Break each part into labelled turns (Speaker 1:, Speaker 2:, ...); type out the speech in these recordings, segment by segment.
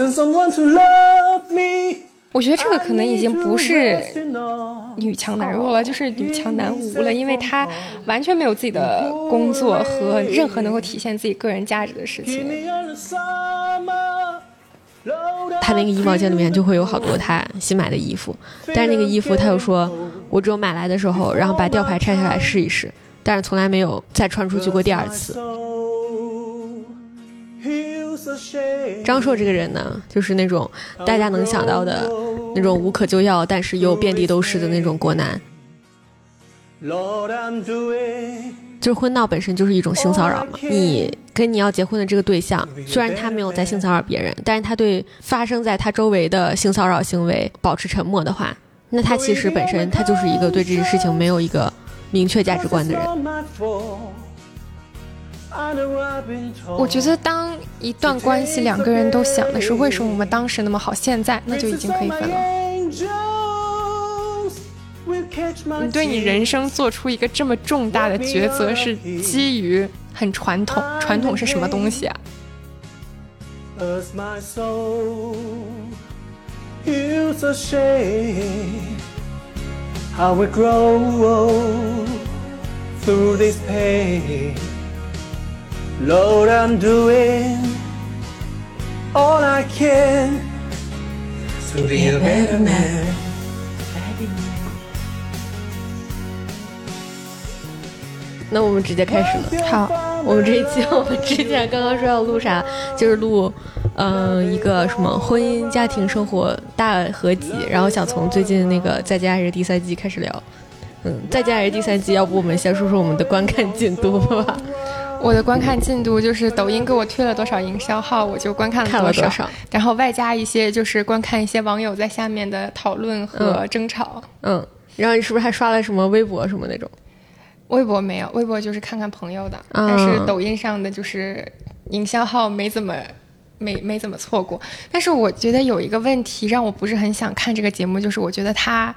Speaker 1: Send someone to love me.
Speaker 2: 我觉得这个可能已经不是女强男弱了，就是女强男无了，因为她完全没有自己的工作和任何能够体现自己个人价值的事情。
Speaker 3: 他那个衣帽间里面就会有好多他新买的衣服，但是那个衣服他又说，我只有买来的时候，然后把吊牌拆下来试一试，但是从来没有再穿出去过第二次。张硕这个人呢，就是那种大家能想到的那种无可救药，但是又遍地都是的那种国男。就是婚闹本身就是一种性骚扰嘛。你跟你要结婚的这个对象，虽然他没有在性骚扰别人，但是他对发生在他周围的性骚扰行为保持沉默的话，那他其实本身他就是一个对这件事情没有一个明确价值观的人。
Speaker 2: 我觉得当一段关系两个人都想的是为什么我们当时那么好，现在那就已经可以分了。你对你人生做出一个这么重大的抉择，是基于很传统。传统是什么东西啊？
Speaker 1: Lord, I'm doing all I can to be a better man.
Speaker 3: 那我们直接开始了。
Speaker 2: 好，
Speaker 3: 我们这一期 我们之前刚刚说要录啥，就是录，嗯、一个什么婚姻家庭生活大合集，然后想从最近那个《再见爱人》第三季开始聊。嗯，《再见爱人》第三季，要不我们先说说我们的观看进度吧？
Speaker 2: 我的观看进度就是抖音给我推了多少营销号，我就观看了多
Speaker 3: 少
Speaker 2: 然后外加一些就是观看一些网友在下面的讨论和
Speaker 3: 嗯
Speaker 2: 争吵。
Speaker 3: 嗯，然后你是不是还刷了什么微博什么那种？
Speaker 2: 微博没有，微博就是看看朋友的，
Speaker 3: 嗯
Speaker 2: 但是抖音上的就是营销号没怎么没没怎么错过。但是我觉得有一个问题让我不是很想看这个节目，就是我觉得他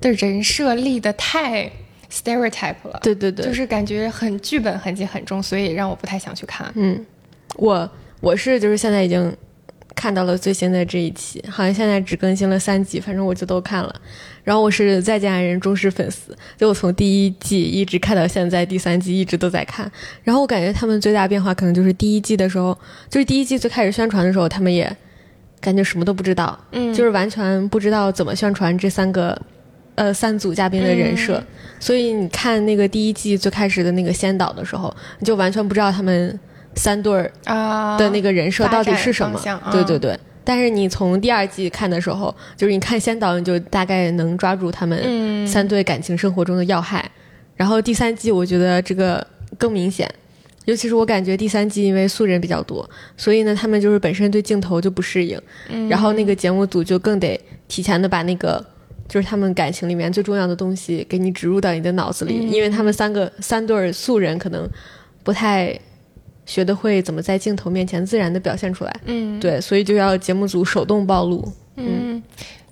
Speaker 2: 的人设立的太 stereotype 了，
Speaker 3: 对对对，
Speaker 2: 就是感觉很剧本痕迹很重，所以让我不太想去看。
Speaker 3: 嗯，我我是就是现在已经看到了最新的这一期，好像现在只更新了三集，反正我就都看了。然后我是再见爱人忠实粉丝，就我从第一季一直看到现在第三季，一直都在看。然后我感觉他们最大变化可能就是第一季的时候，就是第一季最开始宣传的时候，他们也感觉什么都不知道，
Speaker 2: 嗯
Speaker 3: 就是完全不知道怎么宣传这三个。呃，三组嘉宾的人设，
Speaker 2: 嗯
Speaker 3: 所以你看那个第一季最开始的那个先导的时候，你就完全不知道他们三对儿
Speaker 2: 啊
Speaker 3: 的那个人设到底是什么。对对对。但是你从第二季看的时候，就是你看先导，你就大概能抓住他们
Speaker 2: 嗯
Speaker 3: 三对感情生活中的要害。然后第三季我觉得这个更明显，尤其是我感觉第三季因为素人比较多，所以呢他们就是本身对镜头就不适应，
Speaker 2: 嗯
Speaker 3: 然后那个节目组就更得提前的把那个。就是他们感情里面最重要的东西给你植入到你的脑子里，
Speaker 2: 嗯。
Speaker 3: 因为他们三个三对儿素人可能不太学得会怎么在镜头面前自然的表现出来，
Speaker 2: 嗯，
Speaker 3: 对，所以就要节目组手动暴露。
Speaker 2: 嗯，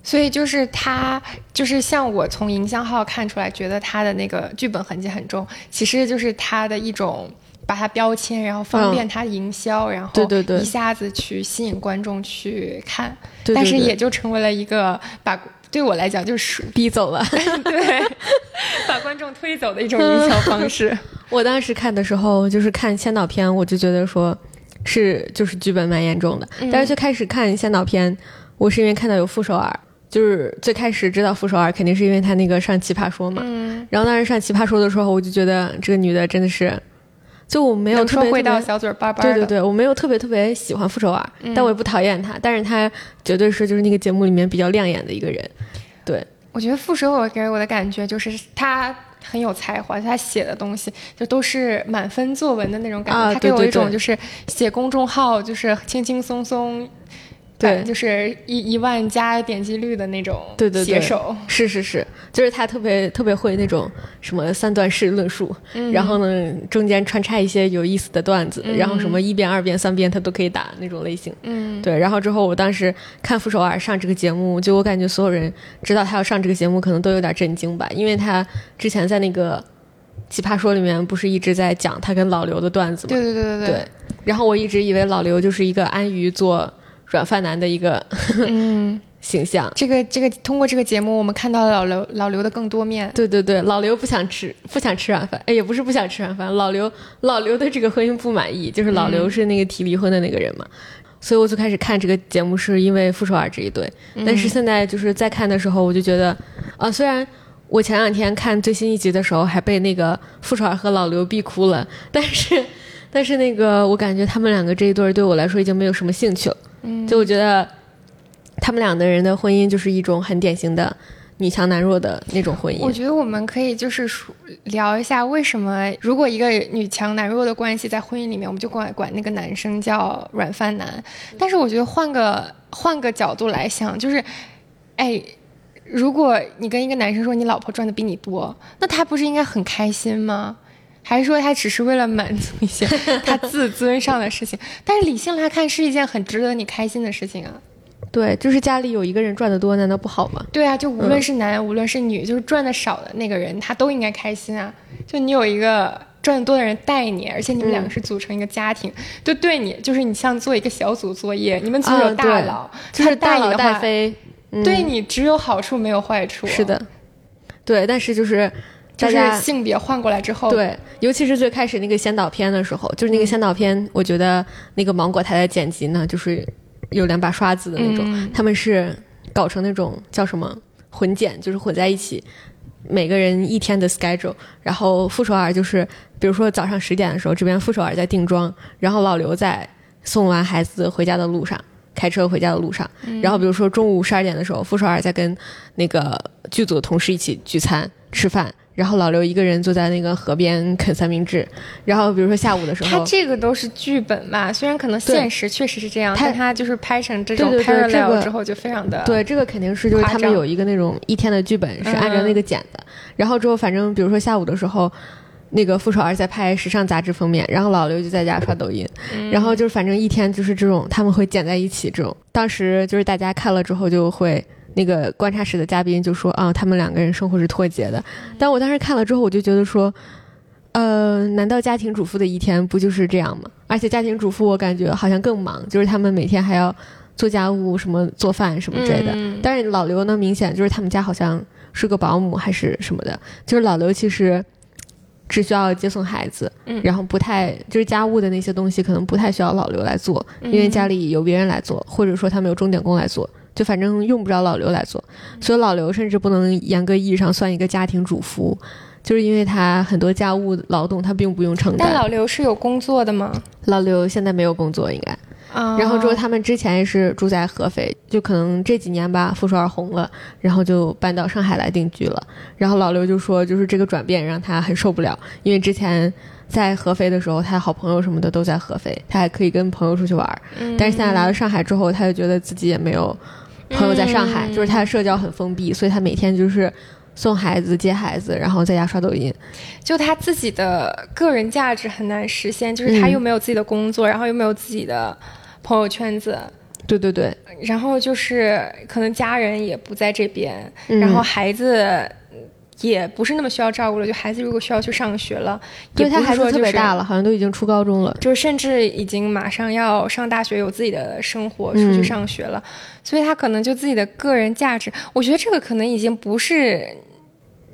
Speaker 2: 所以就是他，就是像我从营销号看出来，觉得他的那个剧本痕迹很重，其实就是他的一种把它标签，然后方便他营销，然后
Speaker 3: 对对对。
Speaker 2: 一下子去吸引观众去看，
Speaker 3: 对对
Speaker 2: 但是也就成为了一个把对我来讲就是
Speaker 3: 逼走了。
Speaker 2: 对 把观众推走的一种营销方式。
Speaker 3: 我当时看的时候，就是看先导片，我就觉得说是就是剧本蛮严重的。但是最开始看先导片，我是因为看到有傅首尔，就是最开始知道傅首尔，肯定是因为他那个上奇葩说嘛。
Speaker 2: 嗯，
Speaker 3: 然后当时上奇葩说的时候，我就觉得这个女的真的是，就我没有特别特别
Speaker 2: 会到小嘴巴巴，
Speaker 3: 对对对，我没有特别特别喜欢傅首尔，
Speaker 2: 嗯
Speaker 3: 但我也不讨厌她，但是她绝对是就是那个节目里面比较亮眼的一个人。对，
Speaker 2: 我觉得傅首尔给我的感觉就是他很有才华，他写的东西就都是满分作文的那种感觉。
Speaker 3: 啊
Speaker 2: 他给我一种就是写公众号就是轻轻松松，
Speaker 3: 对。
Speaker 2: 呃就是一一万加点击率的那种
Speaker 3: 对对对。
Speaker 2: 写手。
Speaker 3: 是是是，就是他特别特别会那种什么三段式论述，
Speaker 2: 嗯。
Speaker 3: 然后呢中间穿插一些有意思的段子，
Speaker 2: 嗯。
Speaker 3: 然后什么一遍、二遍、三遍他都可以打那种类型。
Speaker 2: 嗯，
Speaker 3: 对，然后之后我当时看傅首尔上这个节目，就我感觉所有人知道他要上这个节目，可能都有点震惊吧，因为他之前在那个奇葩说里面不是一直在讲他跟老刘的段子吗？
Speaker 2: 对对对对。
Speaker 3: 对，然后我一直以为老刘就是一个安于做软饭男的一个
Speaker 2: 嗯，
Speaker 3: 形象。
Speaker 2: 这个这个通过这个节目，我们看到了老刘老刘的更多面。
Speaker 3: 对对对，老刘不想吃不想吃软饭，哎，也不是不想吃软饭，老刘老刘对这个婚姻不满意，就是老刘是那个提离婚的那个人嘛。所以我最开始看这个节目是因为傅首尔这一对，但是现在就是在看的时候，我就觉得，啊，虽然我前两天看最新一集的时候还被那个傅首尔和老刘逼哭了，但是，但是那个我感觉他们两个这一对儿对我来说已经没有什么兴趣了，
Speaker 2: 嗯，
Speaker 3: 就我觉得他们两个人的婚姻就是一种很典型的女强男弱的那种婚姻。
Speaker 2: 我觉得我们可以就是说聊一下，为什么如果一个女强男弱的关系在婚姻里面，我们就管管那个男生叫软饭男。但是我觉得换个换个角度来想，就是，哎，如果你跟一个男生说你老婆赚的比你多，那他不是应该很开心吗？还是说他只是为了满足一些 他自尊上的事情？但是理性来看，是一件很值得你开心的事情啊。
Speaker 3: 对，就是家里有一个人赚得多，难道不好吗？
Speaker 2: 对啊，就无论是男、无论是女，就是赚的少的那个人，他都应该开心啊。就你有一个赚的多的人带你，而且你们两个是组成一个家庭，就对你，就是你像做一个小组作业，你们组有大佬，
Speaker 3: 就是大佬带飞，嗯
Speaker 2: 对你只有好处没有坏处。
Speaker 3: 是，的，对，但是就是
Speaker 2: 就是性别换过来之后，，
Speaker 3: 对，尤其是最开始那个先导片的时候，就是那个先导片，我觉得那个芒果台的剪辑呢，就是有两把刷子的那种，
Speaker 2: 嗯
Speaker 3: 他们是搞成那种叫什么混剪，就是混在一起。每个人一天的 schedule，然后傅首尔就是，比如说早上十点的时候，这边傅首尔在定妆，然后老刘在送完孩子回家的路上，开车回家的路上，然后比如说中午十二点的时候，傅首尔在跟那个剧组的同事一起聚餐吃饭，然后老刘一个人坐在那个河边啃三明治，然后比如说下午的时候他，
Speaker 2: 这个都是剧本吧，虽然可能现实确实是这样，
Speaker 3: 他
Speaker 2: 但他就是拍成这种
Speaker 3: 对对对这
Speaker 2: parallel
Speaker 3: 个
Speaker 2: 之后就非常的
Speaker 3: 对，这个肯定是就是他们有一个那种一天的剧本是按照那个剪的，然后之后反正比如说下午的时候。那个傅首尔在拍时尚杂志封面，然后老刘就在家刷抖音，然后就是反正一天就是这种他们会剪在一起这种。当时就是大家看了之后就会那个观察室的嘉宾就说啊，他们两个人生活是脱节的。但我当时看了之后，我就觉得说，呃，难道家庭主妇的一天不就是这样吗？而且家庭主妇我感觉好像更忙，就是他们每天还要做家务、什么做饭什么之类的。
Speaker 2: 嗯
Speaker 3: 但是老刘呢，明显就是他们家好像是个保姆还是什么的，就是老刘其实只需要接送孩子，
Speaker 2: 嗯
Speaker 3: 然后不太就是家务的那些东西可能不太需要老刘来做，因为家里有别人来做，或者说他们有钟点工来做，就反正用不着老刘来做，所以老刘甚至不能严格意义上算一个家庭主妇。就是因为他很多家务劳动他并不用承担，
Speaker 2: 但老刘是有工作的吗？
Speaker 3: 老刘现在没有工作应该，
Speaker 2: 啊，
Speaker 3: 然后之后他们之前也是住在合肥，就可能这几年吧，傅首尔红了，然后就搬到上海来定居了。然后老刘就说，就是这个转变让他很受不了，因为之前在合肥的时候，他好朋友什么的都在合肥，他还可以跟朋友出去玩儿。
Speaker 2: 嗯
Speaker 3: 但是现在来了上海之后，他就觉得自己也没有朋友在上海，
Speaker 2: 嗯
Speaker 3: 就是他的社交很封闭，所以他每天就是送孩子、接孩子，然后在家刷抖音。
Speaker 2: 就他自己的个人价值很难实现，就是他
Speaker 3: 嗯。
Speaker 2: 又没有自己的工作，然后又没有自己的朋友圈子，
Speaker 3: 对对对，
Speaker 2: 然后就是可能家人也不在这边，
Speaker 3: 嗯。
Speaker 2: 然后孩子也不是那么需要照顾了。就孩子如果需要去上学了，也不
Speaker 3: 对他孩子特别大了，好像都已经初高中了。
Speaker 2: 就是甚至已经马上要上大学，有自己的生活，出
Speaker 3: 嗯
Speaker 2: 去上学了，所以他可能就自己的个人价值，我觉得这个可能已经不是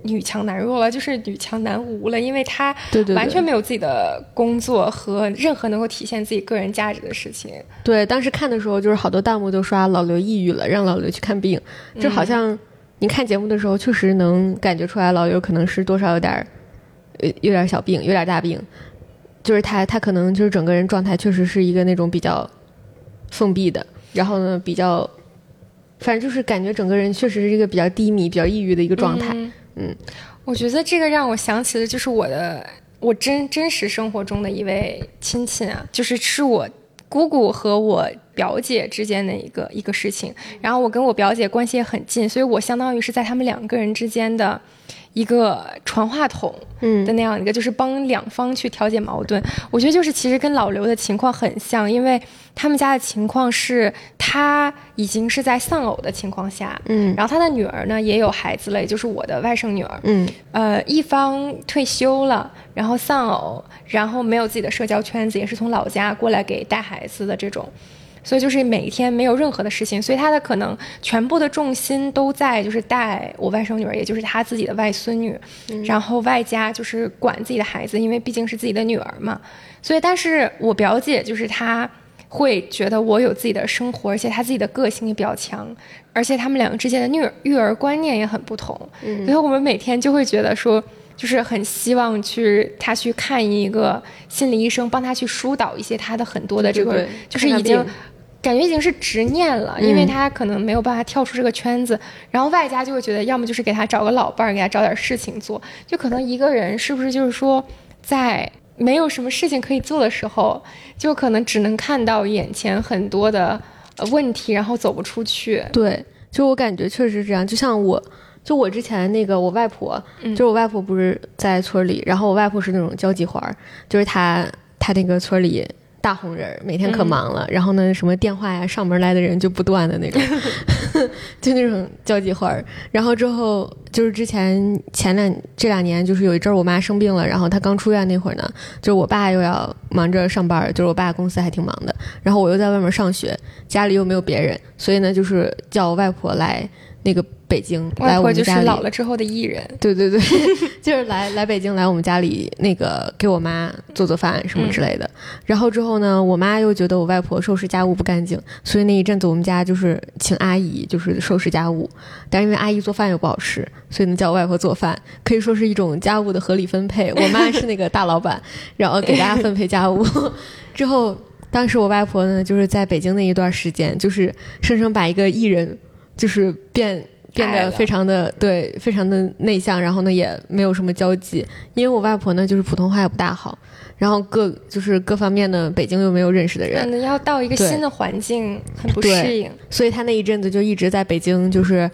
Speaker 2: 女强男弱了，就是女强男无了，因为他完全没有自己的工作和任何能够体现自己个人价值的事情。
Speaker 3: 对，当时看的时候，就是好多弹幕都刷老刘抑郁了，让老刘去看病。就好像你看节目的时候，确实能感觉出来，老友可能是多少有点儿，呃，有点小病，有点大病。就是他，他可能就是整个人状态确实是一个那种比较封闭的，然后呢，比较，反正就是感觉整个人确实是一个比较低迷、比较抑郁的一个状态。
Speaker 2: 嗯
Speaker 3: 嗯
Speaker 2: 我觉得这个让我想起的就是我的我真真实生活中的一位亲戚啊，就是是我姑姑和我表姐之间的一个一个事情。然后我跟我表姐关系也很近，所以我相当于是在他们两个人之间的一个传话筒。
Speaker 3: 嗯
Speaker 2: 的那样一个，就是帮两方去调解矛盾。我觉得就是其实跟老刘的情况很像，因为他们家的情况是他已经是在丧偶的情况下，
Speaker 3: 嗯
Speaker 2: 然后他的女儿呢也有孩子了，也就是我的外甥女儿。
Speaker 3: 嗯
Speaker 2: 呃，一方退休了，然后丧偶，然后没有自己的社交圈子，也是从老家过来给带孩子的这种。所以就是每一天没有任何的事情，所以他的可能全部的重心都在就是带我外甥女儿，也就是他自己的外孙女，然后外加就是管自己的孩子，因为毕竟是自己的女儿嘛。所以，但是我表姐就是她会觉得我有自己的生活，而且她自己的个性也比较强，而且他们两个之间的育儿育儿观念也很不同，嗯所以我们每天就会觉得说。就是很希望去他去看一个心理医生，帮他去疏导一些他的很多的这个，
Speaker 3: 对对
Speaker 2: 就是已经感觉已经是执念了，因为他可能没有办法跳出这个圈子，然后外加就会觉得，要么就是给他找个老伴儿，给他找点事情做，就可能一个人是不是就是说，在没有什么事情可以做的时候，就可能只能看到眼前很多的呃问题，然后走不出去。
Speaker 3: 对，就我感觉确实是这样。就像我，就我之前那个我外婆，
Speaker 2: 嗯
Speaker 3: 就是我外婆不是在村里，然后我外婆是那种交际花儿，就是她她那个村里大红人，每天可忙了，然后呢什么电话呀上门来的人就不断的那种，就那种交际花儿。然后之后就是之前前两这两年，就是有一阵儿我妈生病了，然后她刚出院那会儿呢，就是我爸又要忙着上班儿，就是我爸公司还挺忙的，然后我又在外面上学，家里又没有别人，所以呢就是叫我外婆来那个北京来
Speaker 2: 外婆就是
Speaker 3: 我们家里。
Speaker 2: 老了之后的艺人，
Speaker 3: 对对对，就是来来北京来我们家里那个给我妈做做饭什么之类的。然后之后呢，我妈又觉得我外婆收拾家务不干净，所以那一阵子我们家就是请阿姨就是收拾家务，但是因为阿姨做饭又不好吃，所以呢叫我外婆做饭，可以说是一种家务的合理分配。我妈是那个大老板，然后给大家分配家务。之后，当时我外婆呢就是在北京那一段时间，就是生生把一个艺人就是变。变得非常的对，非常的内向，然后呢也没有什么交际，因为我外婆呢就是普通话也不大好，然后各就是各方面的北京又没有认识的人，
Speaker 2: 可能要到一个新的环境很不适应。
Speaker 3: 所以她那一阵子就一直在北京，就是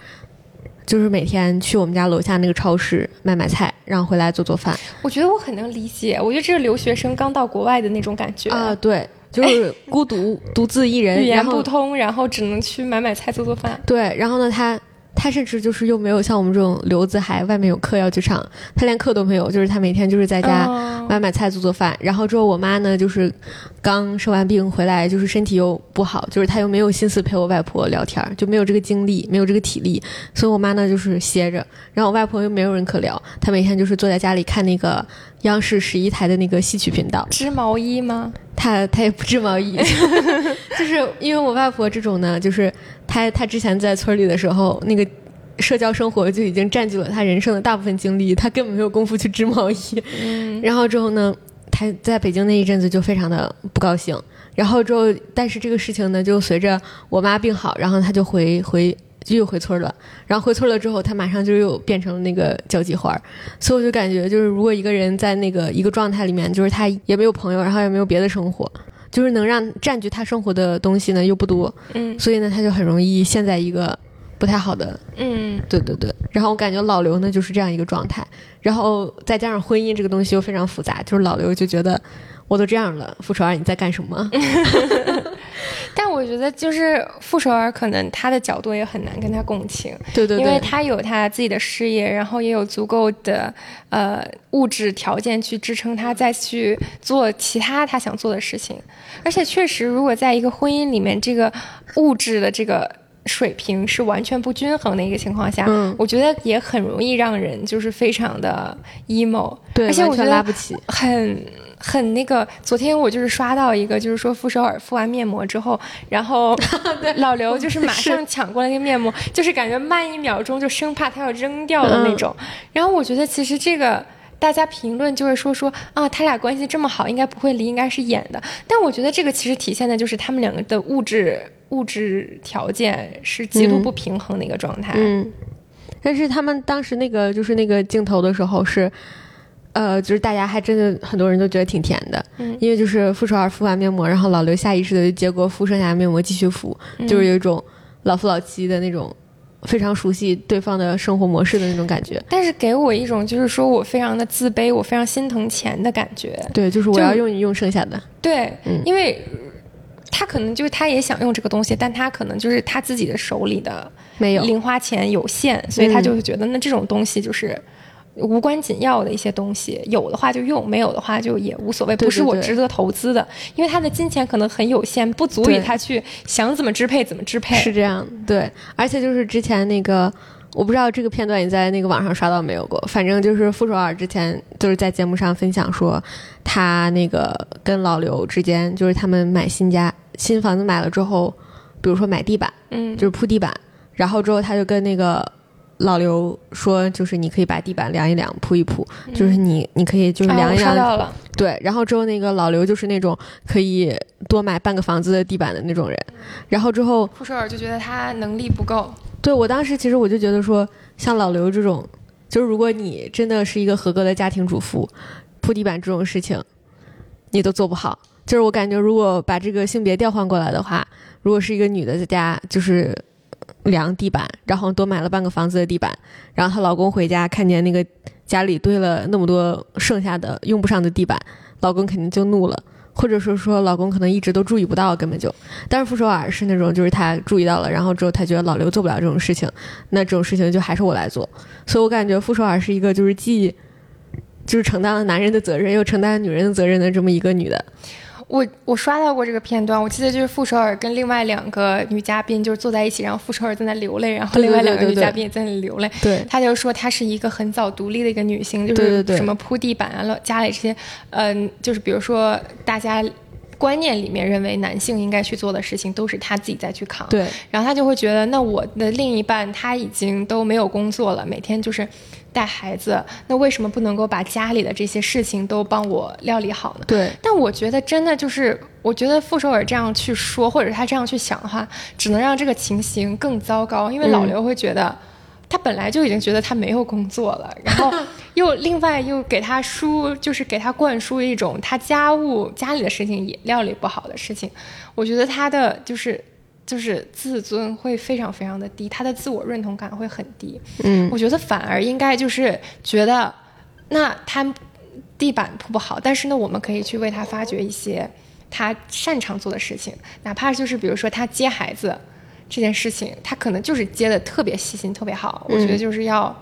Speaker 3: 就是每天去我们家楼下那个超市买买菜，然后回来做做饭
Speaker 2: 我觉得我很能理解，我觉得这是留学生刚到国外的那种感觉
Speaker 3: 啊，对，就是孤独独自一人，
Speaker 2: 语言不通，然后只能去买买菜做做饭。
Speaker 3: 对，然后呢，他他甚至就是又没有像我们这种留子还外面有课要去上，他连课都没有，就是他每天就是在家
Speaker 2: 哦
Speaker 3: 买买菜做做饭。然后之后我妈呢，就是刚生完病回来，就是身体又不好，就是她又没有心思陪我外婆聊天儿，就没有这个精力，没有这个体力，所以我妈呢就是歇着。然后我外婆又没有人可聊，她每天就是坐在家里看那个央视十一台的那个戏曲频道。
Speaker 2: 织毛衣吗？
Speaker 3: 他他也不织毛衣，就是因为我外婆这种呢，就是她她之前在村里的时候，那个社交生活就已经占据了她人生的大部分精力，她根本没有功夫去织毛衣。
Speaker 2: 嗯，
Speaker 3: 然后之后呢，她在北京那一阵子就非常的不高兴。然后之后，但是这个事情呢，就随着我妈病好，然后她就回回就又回村了。然后回村了之后，他马上就又变成了那个交际花儿。所以我就感觉，就是如果一个人在那个一个状态里面，就是他也没有朋友，然后也没有别的生活，就是能让占据他生活的东西呢又不多，
Speaker 2: 嗯
Speaker 3: 所以呢他就很容易陷在一个不太好的，
Speaker 2: 嗯，
Speaker 3: 对对对。然后我感觉老刘呢就是这样一个状态，然后再加上婚姻这个东西又非常复杂，就是老刘就觉得我都这样了，傅首尔你在干什么？
Speaker 2: 但我觉得就是傅首尔可能他的角度也很难跟他共情，
Speaker 3: 对对对，
Speaker 2: 因为他有他自己的事业，然后也有足够的呃物质条件去支撑他再去做其他他想做的事情。而且确实，如果在一个婚姻里面，这个物质的这个水平是完全不均衡的一个情况下，
Speaker 3: 嗯
Speaker 2: 我觉得也很容易让人就是非常的 emo。
Speaker 3: 对，
Speaker 2: 而且我觉得
Speaker 3: 拉不起，
Speaker 2: 很很那个，昨天我就是刷到一个，就是说傅首尔敷完面膜之后，然后 老刘就是马上抢过来那个面膜，就是感觉慢一秒钟就生怕他要扔掉的那种。然后我觉得其实这个。大家评论就会说说啊，他俩关系这么好，应该不会离，应该是演的。但我觉得这个其实体现的就是他们两个的物质物质条件是极度
Speaker 3: 嗯
Speaker 2: 不平衡的一个状态。
Speaker 3: 嗯，但是他们当时那个就是那个镜头的时候是，呃，就是大家还真的很多人都觉得挺甜的，
Speaker 2: 嗯。
Speaker 3: 因为就是傅首尔敷完面膜，然后老刘下意识的就接过敷剩下的面膜继续敷，
Speaker 2: 嗯。
Speaker 3: 就是有一种老夫老妻的那种非常熟悉对方的生活模式的那种感觉。
Speaker 2: 但是给我一种就是说我非常的自卑，我非常心疼钱的感觉。
Speaker 3: 对，就是我要用你用剩下的，
Speaker 2: 对，
Speaker 3: 嗯。
Speaker 2: 因为他可能就是他也想用这个东西，但他可能就是他自己的手里的
Speaker 3: 没有，
Speaker 2: 零花钱有限，所以他
Speaker 3: 嗯
Speaker 2: 就会觉得那这种东西就是无关紧要的一些东西，有的话就用，没有的话就也无所谓，不是我值得投资的，因为他的金钱可能很有限，不足以他去想怎么支配怎么支配。
Speaker 3: 是这样，对，而且就是之前那个，我不知道这个片段你在那个网上刷到没有过，反正就是傅首尔之前就是在节目上分享说，他那个跟老刘之间，就是他们买新家新房子买了之后，比如说买地板，
Speaker 2: 嗯，
Speaker 3: 就是铺地板，然后之后他就跟那个。老刘说：“就是你可以把地板量一量，铺一铺，就是你你可以就是量一量，对，然后之后那个老刘就是那种可以多买半个房子的地板的那种人，然后之后
Speaker 2: 傅首尔就觉得他能力不够，
Speaker 3: 对我当时其实我就觉得说，像老刘这种，就是如果你真的是一个合格的家庭主妇，铺地板这种事情，你都做不好。就是我感觉，如果把这个性别调换过来的话，如果是一个女的在家就是量地板，然后多买了半个房子的地板，然后她老公回家看见那个家里堆了那么多剩下的用不上的地板，老公肯定就怒了。或者说说老公可能一直都注意不到，根本就，但是傅首尔是那种，就是他注意到了，然后之后他觉得老刘做不了这种事情，那这种事情就还是我来做，所以我感觉傅首尔是一个就是既就是承担了男人的责任，又承担了女人的责任的这么一个女的。
Speaker 2: 我我刷到过这个片段，我记得就是傅首尔跟另外两个女嘉宾就是坐在一起，然后傅首尔在那流泪，然后另外两个女嘉宾也在那流泪。
Speaker 3: 对
Speaker 2: 她就说她是一个很早独立的一个女性，就是什么铺地板啊、了家里这些，嗯、就是比如说大家观念里面认为男性应该去做的事情，都是他自己在去扛。
Speaker 3: 对
Speaker 2: 然后他就会觉得，那我的另一半他已经都没有工作了，每天就是带孩子，那为什么不能够把家里的这些事情都帮我料理好呢？
Speaker 3: 对
Speaker 2: 但我觉得真的就是，我觉得傅首尔这样去说，或者他这样去想的话，只能让这个情形更糟糕。因为老刘会觉得，他本来就已经觉得他没有工作了，然后 又另外又给他输，就是给他灌输一种他家务家里的事情也料理不好的事情。我觉得他的就是就是自尊会非常非常的低，他的自我认同感会很低。
Speaker 3: 嗯
Speaker 2: 我觉得反而应该就是觉得，那他地板铺不好，但是呢，我们可以去为他发掘一些他擅长做的事情，哪怕就是比如说他接孩子这件事情，他可能就是接的特别细心、特别好。我觉得就是要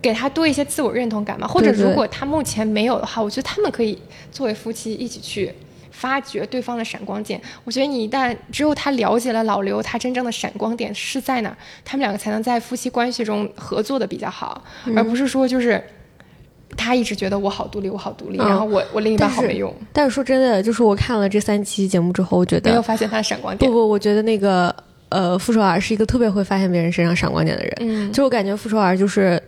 Speaker 2: 给他多一些自我认同感嘛，或者如果他目前没有的话，我觉得他们可以作为夫妻一起去。发掘对方的闪光点，我觉得你一旦只有他了解了老刘他真正的闪光点是在哪儿，他们两个才能在夫妻关系中合作的比较好，而不是说就是他一直觉得我好独立，我好独立，
Speaker 3: 嗯
Speaker 2: 然后我我另一半好没用，
Speaker 3: 但是说真的，就是我看了这三期节目之后，我觉得
Speaker 2: 没有发现他的闪光点。
Speaker 3: 不不，我觉得那个呃傅首尔是一个特别会发现别人身上闪光点的人。
Speaker 2: 嗯，
Speaker 3: 就我感觉傅首尔就是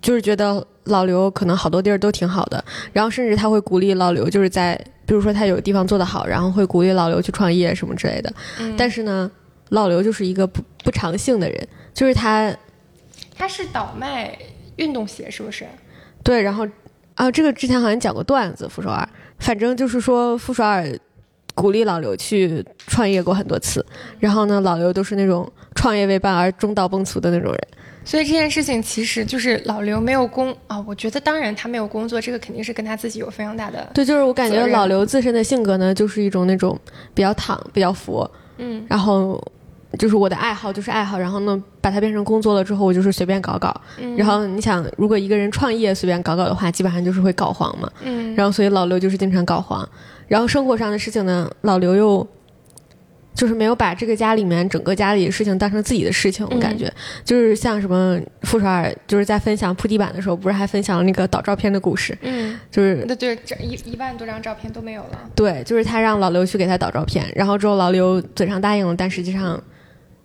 Speaker 3: 就是觉得老刘可能好多地儿都挺好的，然后甚至他会鼓励老刘，就是在比如说他有地方做得好，然后会鼓励老刘去创业什么之类的。
Speaker 2: 嗯
Speaker 3: 但是呢，老刘就是一个不不长性的人，就是他
Speaker 2: 他是倒卖运动鞋，是不是？
Speaker 3: 对，然后啊，这个之前好像讲过段子，傅首尔，反正就是说傅首尔鼓励老刘去创业过很多次，然后呢，老刘都是那种创业未半而中道崩殂的那种人。
Speaker 2: 所以这件事情其实就是老刘没有工啊、我觉得当然他没有工作，这个肯定是跟他自己有非常大的
Speaker 3: 对，就是我感觉老刘自身的性格呢，就是一种那种比较躺、比较佛，
Speaker 2: 嗯
Speaker 3: 然后就是我的爱好就是爱好，然后呢把它变成工作了之后，我就是随便搞搞。
Speaker 2: 嗯
Speaker 3: 然后你想，如果一个人创业随便搞搞的话，基本上就是会搞黄嘛。
Speaker 2: 嗯
Speaker 3: 然后所以老刘就是经常搞黄。然后生活上的事情呢，老刘又就是没有把这个家里面整个家里的事情当成自己的事情，我感觉、就是像什么傅首尔就是在分享铺地板的时候，不是还分享了那个导照片的故事，
Speaker 2: 嗯，
Speaker 3: 就是
Speaker 2: 对对，这一一万多张照片都没有了。
Speaker 3: 对，就是他让老刘去给他导照片，然后之后老刘嘴上答应了，但实际上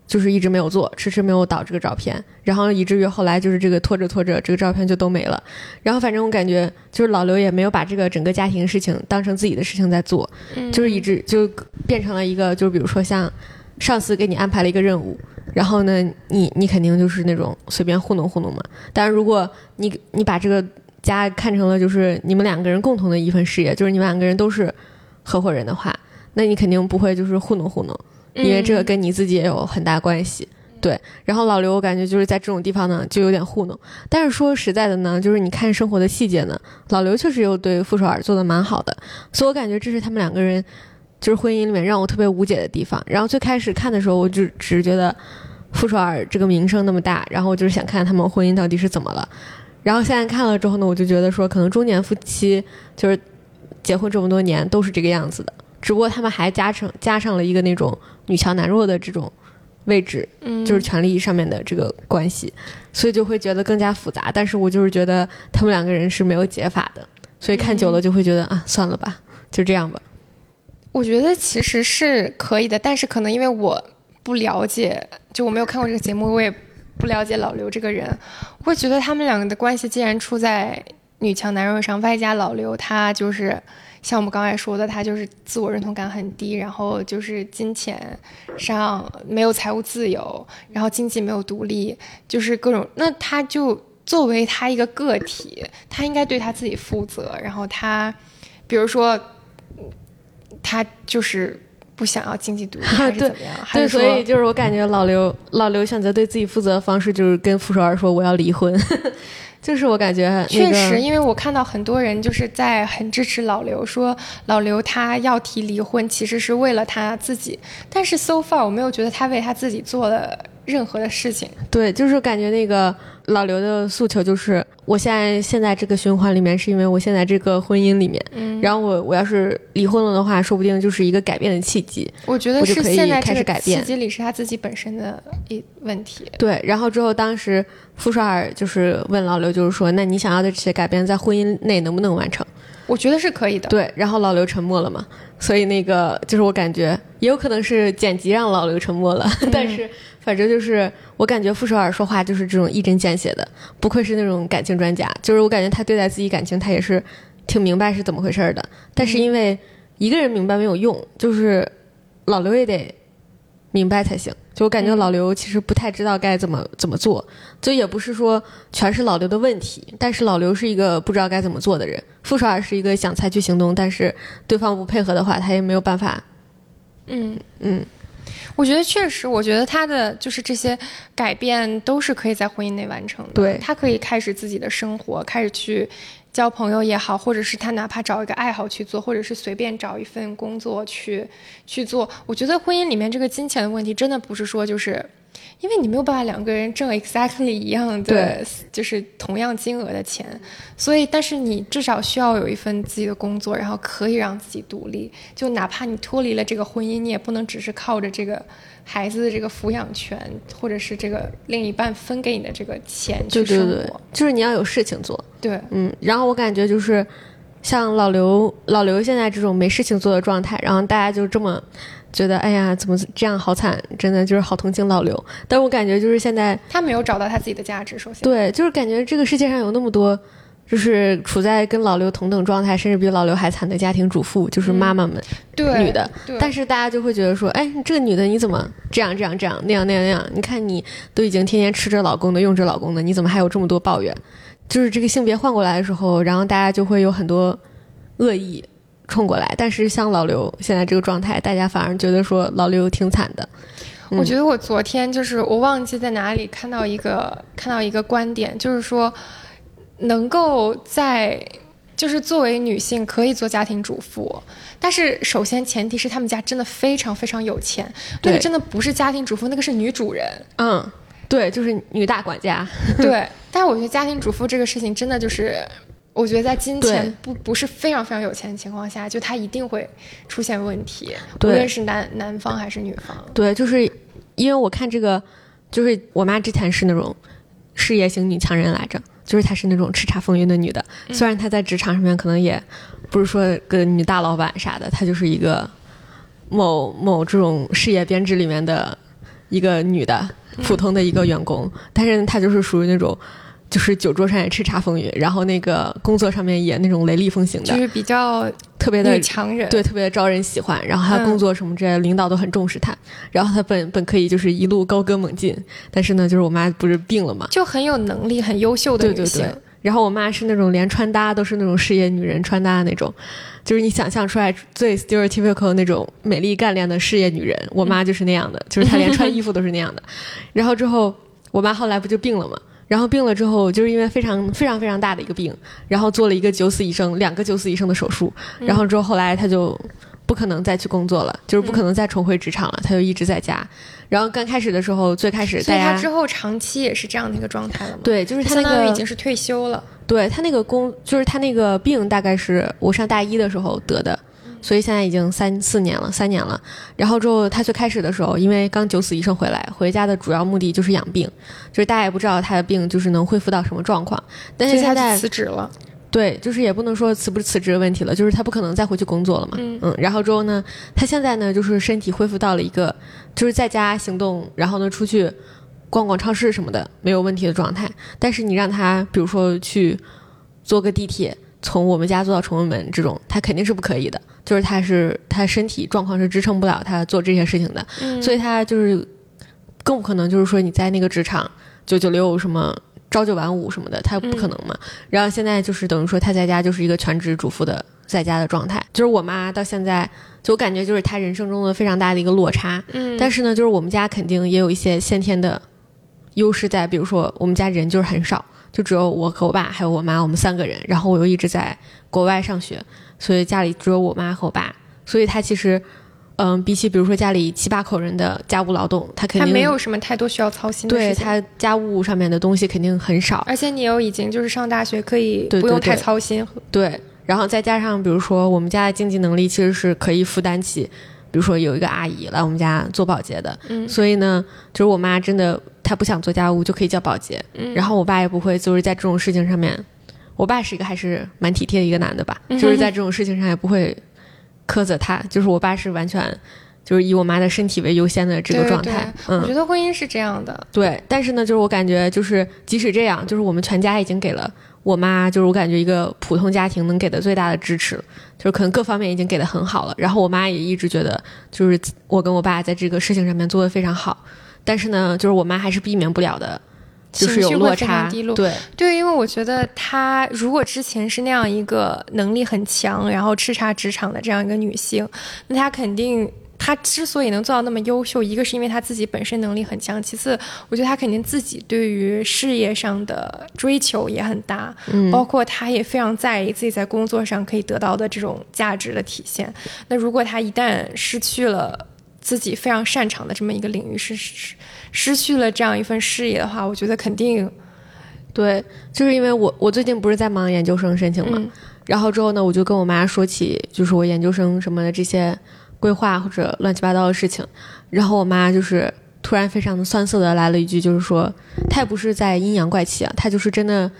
Speaker 3: 就是一直没有做，迟迟没有导这个照片，然后以至于后来就是这个拖着拖着，这个照片就都没了。然后反正我感觉就是老刘也没有把这个整个家庭事情当成自己的事情在做，
Speaker 2: 嗯
Speaker 3: 就是一直就变成了一个，就是比如说像上司给你安排了一个任务，然后呢，你你肯定就是那种随便糊弄糊弄嘛。但是如果你你把这个家看成了就是你们两个人共同的一份事业，就是你们两个人都是合伙人的话，那你肯定不会就是糊弄糊弄，因为这个跟你自己也有很大关系。对，然后老刘我感觉就是在这种地方呢，就有点糊弄。但是说实在的呢，就是你看生活的细节呢，老刘确实又对傅首尔做的蛮好的，所以我感觉这是他们两个人就是婚姻里面让我特别无解的地方。然后最开始看的时候，我就只是觉得傅首尔这个名声那么大，然后我就是想看看他们婚姻到底是怎么了。然后现在看了之后呢，我就觉得说，可能中年夫妻就是结婚这么多年都是这个样子的，只不过他们还加成加上了一个那种女强男弱的这种位置，
Speaker 2: 嗯，
Speaker 3: 就是权力上面的这个关系，所以就会觉得更加复杂。但是我就是觉得他们两个人是没有解法的，所以看久了就会觉得、啊，算了吧，就这样吧。
Speaker 2: 我觉得其实是可以的，但是可能因为我不了解，就我没有看过这个节目，我也不了解老刘这个人，我会觉得他们两个的关系既然处在女强男弱上，外加老刘他就是像我们刚才说的，他就是自我认同感很低，然后就是金钱上没有财务自由，然后经济没有独立，就是各种，那他就作为他一个个体，他应该对他自己负责，然后他，比如说。他就是不想要经济独立，还是怎么样？还
Speaker 3: 对，
Speaker 2: 是说
Speaker 3: 所以就是我感觉老刘老刘选择对自己负责的方式就是跟傅首尔说我要离婚，就是我感觉、那个、
Speaker 2: 确实，因为我看到很多人就是在很支持老刘，说老刘他要提离婚，其实是为了他自己。但是 so far 我没有觉得他为他自己做了任何的事情。
Speaker 3: 对，就是感觉那个老刘的诉求就是，我现在现在这个循环里面，是因为我现在这个婚姻里面，
Speaker 2: 嗯，
Speaker 3: 然后我我要是离婚了的话，说不定就是一个改变的契机。
Speaker 2: 我觉得
Speaker 3: 是可以开始改变
Speaker 2: 契机里是他自己本身的一问题。
Speaker 3: 对，然后之后当时傅首尔就是问老刘，就是说，那你想要的这些改变在婚姻内能不能完成？
Speaker 2: 我觉得是可以的。
Speaker 3: 对，然后老刘沉默了嘛，所以那个就是我感觉也有可能是剪辑让老刘沉默了，但是反正就是我感觉傅首尔说话就是这种一针见血的，不愧是那种感情专家，就是我感觉他对待自己感情他也是挺明白是怎么回事儿的，但是因为一个人明白没有用，就是老刘也得明白才行。就我感觉老刘其实不太知道该怎么怎么做，就也不是说全是老刘的问题，但是老刘是一个不知道该怎么做的人，傅首尔是一个想采取行动，但是对方不配合的话，他也没有办法。
Speaker 2: 嗯，
Speaker 3: 嗯，
Speaker 2: 我觉得确实，我觉得他的就是这些改变都是可以在婚姻内完成的。
Speaker 3: 对
Speaker 2: 他可以开始自己的生活，开始去交朋友也好，或者是他哪怕找一个爱好去做，或者是随便找一份工作去去做。我觉得婚姻里面这个金钱的问题，真的不是说就是。因为你没有办法两个人挣 exactly 一样的
Speaker 3: 对，
Speaker 2: 就是同样金额的钱，所以但是你至少需要有一份自己的工作，然后可以让自己独立。就哪怕你脱离了这个婚姻，你也不能只是靠着这个孩子的这个抚养权，或者是这个另一半分给你的这个钱去生活。
Speaker 3: 对对对，就是你要有事情做。
Speaker 2: 对
Speaker 3: 嗯，然后我感觉就是像老刘老刘现在这种没事情做的状态，然后大家就这么觉得，哎呀，怎么这样好惨，真的就是好同情老刘。但我感觉就是现在
Speaker 2: 他没有找到他自己的价值，首先。
Speaker 3: 对，就是感觉这个世界上有那么多。就是处在跟老刘同等状态，甚至比老刘还惨的家庭主妇，就是妈妈们，
Speaker 2: 对
Speaker 3: 女的
Speaker 2: 对，
Speaker 3: 但是大家就会觉得说，哎，这个女的你怎么这样这样这样那样那样那样？你看你都已经天天吃着老公的，用着老公的，你怎么还有这么多抱怨？就是这个性别换过来的时候，然后大家就会有很多恶意冲过来。但是像老刘现在这个状态，大家反而觉得说老刘挺惨的。嗯
Speaker 2: 我觉得我昨天就是我忘记在哪里看到一个看到一个观点，就是说能够在就是作为女性可以做家庭主妇，但是首先前提是他们家真的非常非常有钱，那个真的不是家庭主妇，那个是女主人。
Speaker 3: 嗯，对，就是女大管家。
Speaker 2: 对，但是我觉得家庭主妇这个事情真的就是。我觉得在金钱不不是非常非常有钱的情况下，就他一定会出现问题，无论是男男方还是女方。
Speaker 3: 对，就是因为我看这个，就是我妈之前是那种事业型女强人来着，就是她是那种叱咤风云的女的。虽然她在职场上面可能也不是说个女大老板啥的，她就是一个某某这种事业编制里面的一个女的普通的一个员工，但是她就是属于那种。就是酒桌上也叱咤风云，然后那个工作上面也那种雷厉风行的，
Speaker 2: 就是比较
Speaker 3: 特别的
Speaker 2: 女强人，
Speaker 3: 对，特别招人喜欢。然后他
Speaker 2: 嗯
Speaker 3: 工作什么之类的，领导都很重视他。然后他本本可以就是一路高歌猛进，但是呢，就是我妈不是病了嘛，
Speaker 2: 就很有能力、很优秀的女性。
Speaker 3: 对。然后我妈是那种连穿搭都是那种事业女人穿搭的那种，就是你想象出来最 stereotypical 那种美丽干练的事业女人，我妈就是那样的，就是她连穿衣服都是那样的。然后之后我妈后来不就病了嘛？然后病了之后，就是因为非常非常非常大的一个病，然后做了一个九死一生、两个九死一生的手术，然后之后后来他就不不可能再去工作了，就是不可能再重回职场了，他就一直在家。然后刚开始的时候，最开始大家
Speaker 2: 所以他之后长期也是这样的一个状态了吗？，
Speaker 3: 对，就是
Speaker 2: 他
Speaker 3: 他那个
Speaker 2: 相当于已经是退休了。
Speaker 3: 对他那个工，就是他那个病，大概是我上大一的时候得的，所以现在已经三四年了，三年了。然后之后他最开始的时候，因为刚九死一生回来，回家的主要目的就是养病，就是大家也不知道他的病就是能恢复到什么状况。但是现在
Speaker 2: 辞职了。
Speaker 3: 对，就是也不能说辞不辞职的问题了，就是他不可能再回去工作了嘛。
Speaker 2: 嗯
Speaker 3: 然后之后呢，他现在呢就是身体恢复到了一个就是在家行动，然后呢出去逛逛超市什么的没有问题的状态。但是你让他比如说去坐个地铁从我们家坐到崇文门这种，他肯定是不可以的，就是他是他身体状况是支撑不了他做这些事情的。
Speaker 2: 嗯
Speaker 3: 所以他就是更不可能就是说你在那个职场九九六什么朝九晚五什么的，他不可能嘛。然后现在就是等于说他在家就是一个全职主妇的在家的状态，就是我妈到现在就我感觉就是她人生中的非常大的一个落差。
Speaker 2: 嗯，
Speaker 3: 但是呢，就是我们家肯定也有一些先天的优势在，比如说我们家人就是很少，就只有我和我爸还有我妈，我们三个人。然后我又一直在国外上学，所以家里只有我妈和我爸，所以他其实。嗯，比起比如说家里七八口人的家务劳动，他肯定
Speaker 2: 他没有什么太多需要操心的
Speaker 3: 对
Speaker 2: 事情。
Speaker 3: 他家务上面的东西肯定很少，
Speaker 2: 而且你又已经就是上大学，可以不用太
Speaker 3: 对对
Speaker 2: 操心。
Speaker 3: 对，然后再加上比如说我们家的经济能力其实是可以负担起，比如说有一个阿姨来我们家做保洁的，
Speaker 2: 嗯
Speaker 3: 所以呢，就是我妈真的她不想做家务就可以叫保洁，
Speaker 2: 嗯。
Speaker 3: 然后我爸也不会就是在这种事情上面，我爸是一个还是蛮体贴的一个男的吧，
Speaker 2: 嗯。
Speaker 3: 就是在这种事情上也不会苛责他，就是我爸是完全就是以我妈的身体为优先的这个状态，
Speaker 2: 对
Speaker 3: 嗯。
Speaker 2: 我觉得婚姻是这样的。
Speaker 3: 对，但是呢，就是我感觉，就是即使这样，就是我们全家已经给了我妈，就是我感觉一个普通家庭能给的最大的支持，就是可能各方面已经给的很好了。然后我妈也一直觉得，就是我跟我爸在这个事情上面做的非常好，但是呢，就是我妈还是避免不了的，就是有
Speaker 2: 情绪
Speaker 3: 落差，
Speaker 2: 低落
Speaker 3: 对
Speaker 2: 对，因为我觉得她如果之前是那样一个能力很强，然后叱咤职场的这样一个女性，那她肯定。她之所以能做到那么优秀，一个是因为她自己本身能力很强，其次，我觉得她肯定自己对于事业上的追求也很大，
Speaker 3: 嗯
Speaker 2: 包括她也非常在意自己在工作上可以得到的这种价值的体现。那如果她一旦失去了自己非常擅长的这么一个领域，是失失去了这样一份事业的话，我觉得肯定
Speaker 3: 对，就是因为我我最近不是在忙研究生申请嘛，
Speaker 2: 嗯。
Speaker 3: 然后之后呢，我就跟我妈说起，就是我研究生什么的这些规划或者乱七八糟的事情，然后我妈就是突然非常的酸涩的来了一句，就是说她也不是在阴阳怪气啊，她就是真的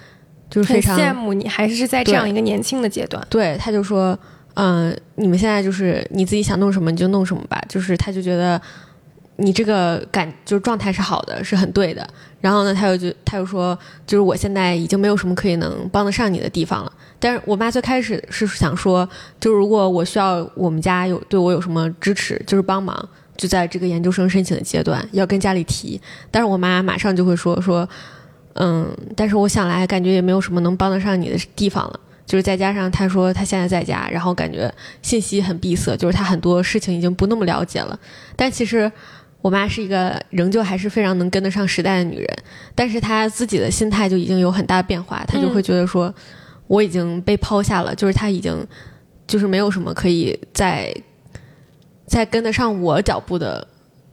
Speaker 3: 就是
Speaker 2: 很
Speaker 3: 非常
Speaker 2: 羡慕你，还是在这样一个年轻的阶段。
Speaker 3: 对，她就说，嗯、你们现在就是你自己想弄什么你就弄什么吧，就是他就觉得你这个感就是状态是好的，是很对的。然后呢，他又就他又说，就是我现在已经没有什么可以能帮得上你的地方了。但是我妈最开始是想说，就是如果我需要我们家有对我有什么支持，就是帮忙，就在这个研究生申请的阶段要跟家里提。但是我妈马上就会说说，嗯，但是我想来感觉也没有什么能帮得上你的地方了。就是再加上他说他现在在家，然后感觉信息很闭塞，就是他很多事情已经不那么了解了。但其实我妈是一个仍旧还是非常能跟得上时代的女人，但是她自己的心态就已经有很大的变化，她就会觉得说。我已经被抛下了，就是她已经就是没有什么可以再再跟得上我脚步的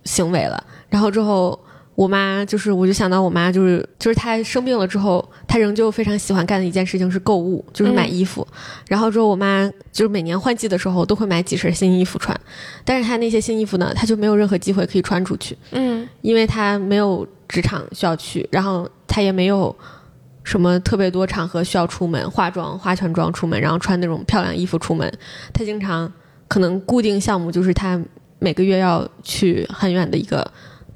Speaker 3: 行为了。然后之后，我妈就是我就想到我妈就是就是她生病了之后，她仍旧非常喜欢干的一件事情是购物，就是买衣服。然后之后，我妈就是每年换季的时候都会买几身新衣服穿，但是她那些新衣服呢，她就没有任何机会可以穿出去，
Speaker 2: 嗯
Speaker 3: 因为她没有职场需要去，然后她也没有。什么特别多场合需要出门化妆、化全妆出门，然后穿那种漂亮衣服出门。她经常可能固定项目就是她每个月要去很远的一个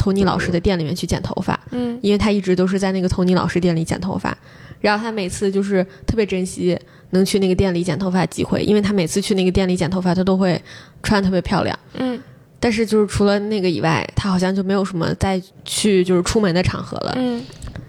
Speaker 3: 托尼老师的店里面去剪头发，
Speaker 2: 嗯
Speaker 3: 因为他一直都是在那个托尼老师店里剪头发。然后他每次就是特别珍惜能去那个店里剪头发的机会，因为他每次去那个店里剪头发，他都会穿得特别漂亮。
Speaker 2: 嗯
Speaker 3: 但是就是除了那个以外，他好像就没有什么再去就是出门的场合了。
Speaker 2: 嗯，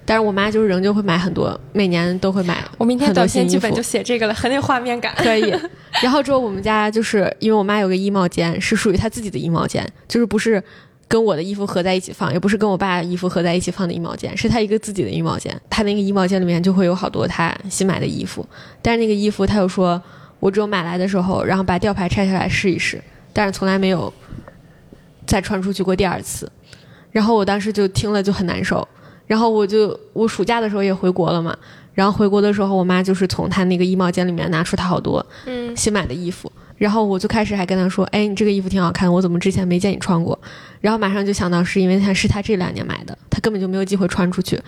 Speaker 3: 但是我妈就是仍旧会买很多，每年都会买。
Speaker 2: 我明天短篇
Speaker 3: 新衣服
Speaker 2: 剧本就写这个了，很有画面感。
Speaker 3: 可以。然后之后我们家就是因为我妈有个衣帽间，是属于她自己的衣帽间，就是不是跟我的衣服合在一起放，也不是跟我爸衣服合在一起放的衣帽间，是他一个自己的衣帽间。他那个衣帽间里面就会有好多他新买的衣服，但是那个衣服他又说，我只有买来的时候，然后把吊牌拆下来试一试。但是从来没有再穿出去过第二次。然后我当时就听了就很难受。然后我就我暑假的时候也回国了嘛，然后回国的时候，我妈就是从她那个衣帽间里面拿出她好多
Speaker 2: 嗯
Speaker 3: 新买的衣服，然后我就开始还跟她说，哎，你这个衣服挺好看，我怎么之前没见你穿过？然后马上就想到是因为她是她这两年买的，她根本就没有机会穿出去。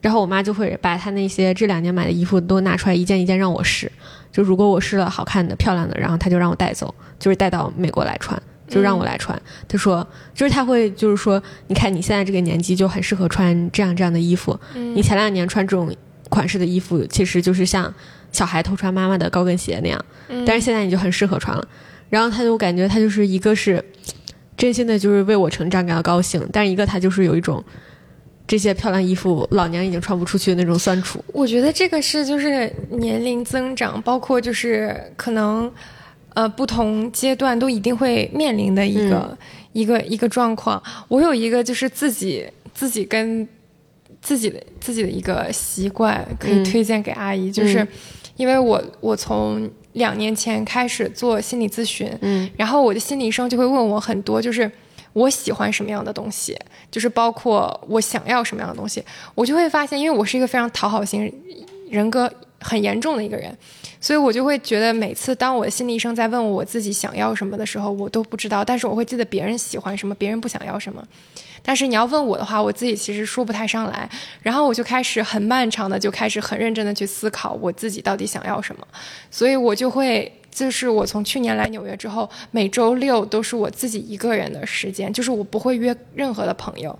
Speaker 3: 然后我妈就会把她那些这两年买的衣服都拿出来一件一件让我试，就如果我试了好看的、漂亮的，然后她就让我带走，就是带到美国来穿。就让我来穿，她说，就是她会，就是说，你看你现在这个年纪就很适合穿这样这样的衣服，你前两年穿这种款式的衣服，其实就是像小孩偷穿妈妈的高跟鞋那样，但是现在你就很适合穿了。然后他就感觉他就是一个是真心的，就是为我成长感到高兴，但是一个他就是有一种这些漂亮衣服老娘已经穿不出去的那种酸楚。
Speaker 2: 我觉得这个是就是年龄增长，包括就是可能呃不同阶段都一定会面临的一个、一个一个状况。我有一个就是自己自己跟自己的自己的一个习惯可以
Speaker 3: 嗯。
Speaker 2: 推荐给阿姨，就是
Speaker 3: 嗯。
Speaker 2: 因为我我从两年前开始做心理咨询，
Speaker 3: 嗯。
Speaker 2: 然后我的心理医生就会问我很多，就是我喜欢什么样的东西，就是包括我想要什么样的东西，我就会发现，因为我是一个非常讨好型人格很严重的一个人，所以我就会觉得每次当我的心理医生在问我我自己想要什么的时候，我都不知道，但是我会记得别人喜欢什么，别人不想要什么。但是你要问我的话，我自己其实说不太上来，然后我就开始很漫长的就开始很认真的去思考我自己到底想要什么，所以我就会，就是我从去年来纽约之后，每周六都是我自己一个人的时间，就是我不会约任何的朋友，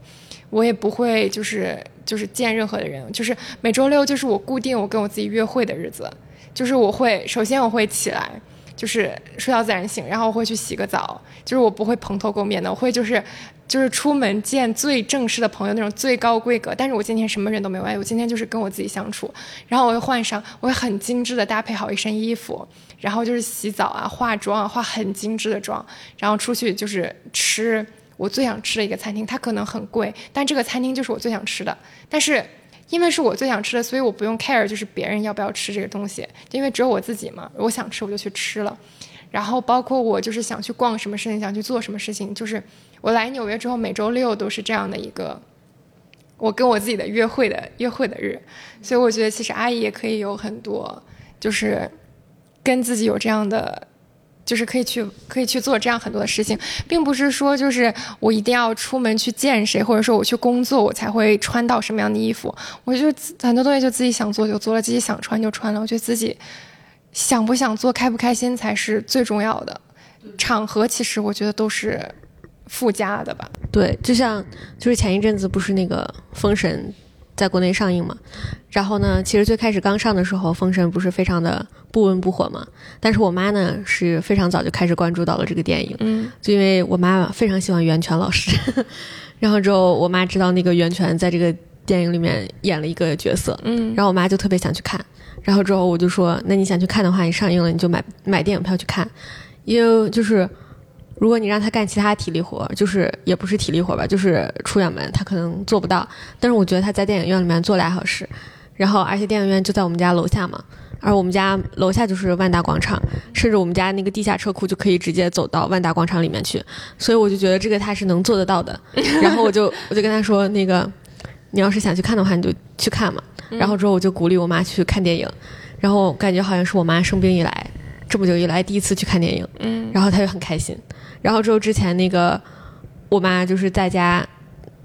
Speaker 2: 我也不会就是就是见任何的人，就是每周六就是我固定我跟我自己约会的日子，就是我会首先我会起来。就是睡到自然醒，然后我会去洗个澡，就是我不会蓬头垢面的，我会就是就是出门见最正式的朋友那种最高规格，但是我今天什么人都没有，我今天就是跟我自己相处，然后我会换上，我会很精致的搭配好一身衣服，然后就是洗澡啊、化妆啊，化很精致的妆，然后出去就是吃我最想吃的一个餐厅，它可能很贵，但这个餐厅就是我最想吃的，但是。因为是我最想吃的，所以我不用 care，就是别人要不要吃这个东西，因为只有我自己嘛，我想吃我就去吃了。然后包括我就是想去逛什么事情，想去做什么事情，就是我来纽约之后，每周六都是这样的一个我跟我自己的约会的约会的日，所以我觉得其实阿姨也可以有很多，就是跟自己有这样的。就是可以去可以去做这样很多的事情，并不是说就是我一定要出门去见谁，或者说我去工作我才会穿到什么样的衣服。我就很多东西就自己想做就做了，自己想穿就穿了。我觉得自己想不想做、开不开心才是最重要的。场合其实我觉得都是附加的吧。
Speaker 3: 对，就像就是前一阵子不是那个《封神》在国内上映嘛，然后呢，其实最开始刚上的时候，《封神》不是非常的不温不火嘛，但是我妈呢是非常早就开始关注到了这个电影，
Speaker 2: 嗯。
Speaker 3: 就因为我妈非常喜欢袁泉老师，然后之后我妈知道那个袁泉在这个电影里面演了一个角色，
Speaker 2: 嗯
Speaker 3: 然后我妈就特别想去看，然后之后我就说，那你想去看的话，你上映了你就买买电影票去看，因为就是如果你让他干其他体力活，就是也不是体力活吧，就是出远门，他可能做不到。但是我觉得他在电影院里面做俩小时，然后而且电影院就在我们家楼下嘛，而我们家楼下就是万达广场，甚至我们家那个地下车库就可以直接走到万达广场里面去，所以我就觉得这个他是能做得到的。然后我就我就跟他说，那个你要是想去看的话，你就去看嘛。然后之后我就鼓励我妈去看电影，然后感觉好像是我妈生病以来这么久以来第一次去看电影，
Speaker 2: 嗯
Speaker 3: 然后他就很开心。然后之后之前那个我妈就是在家，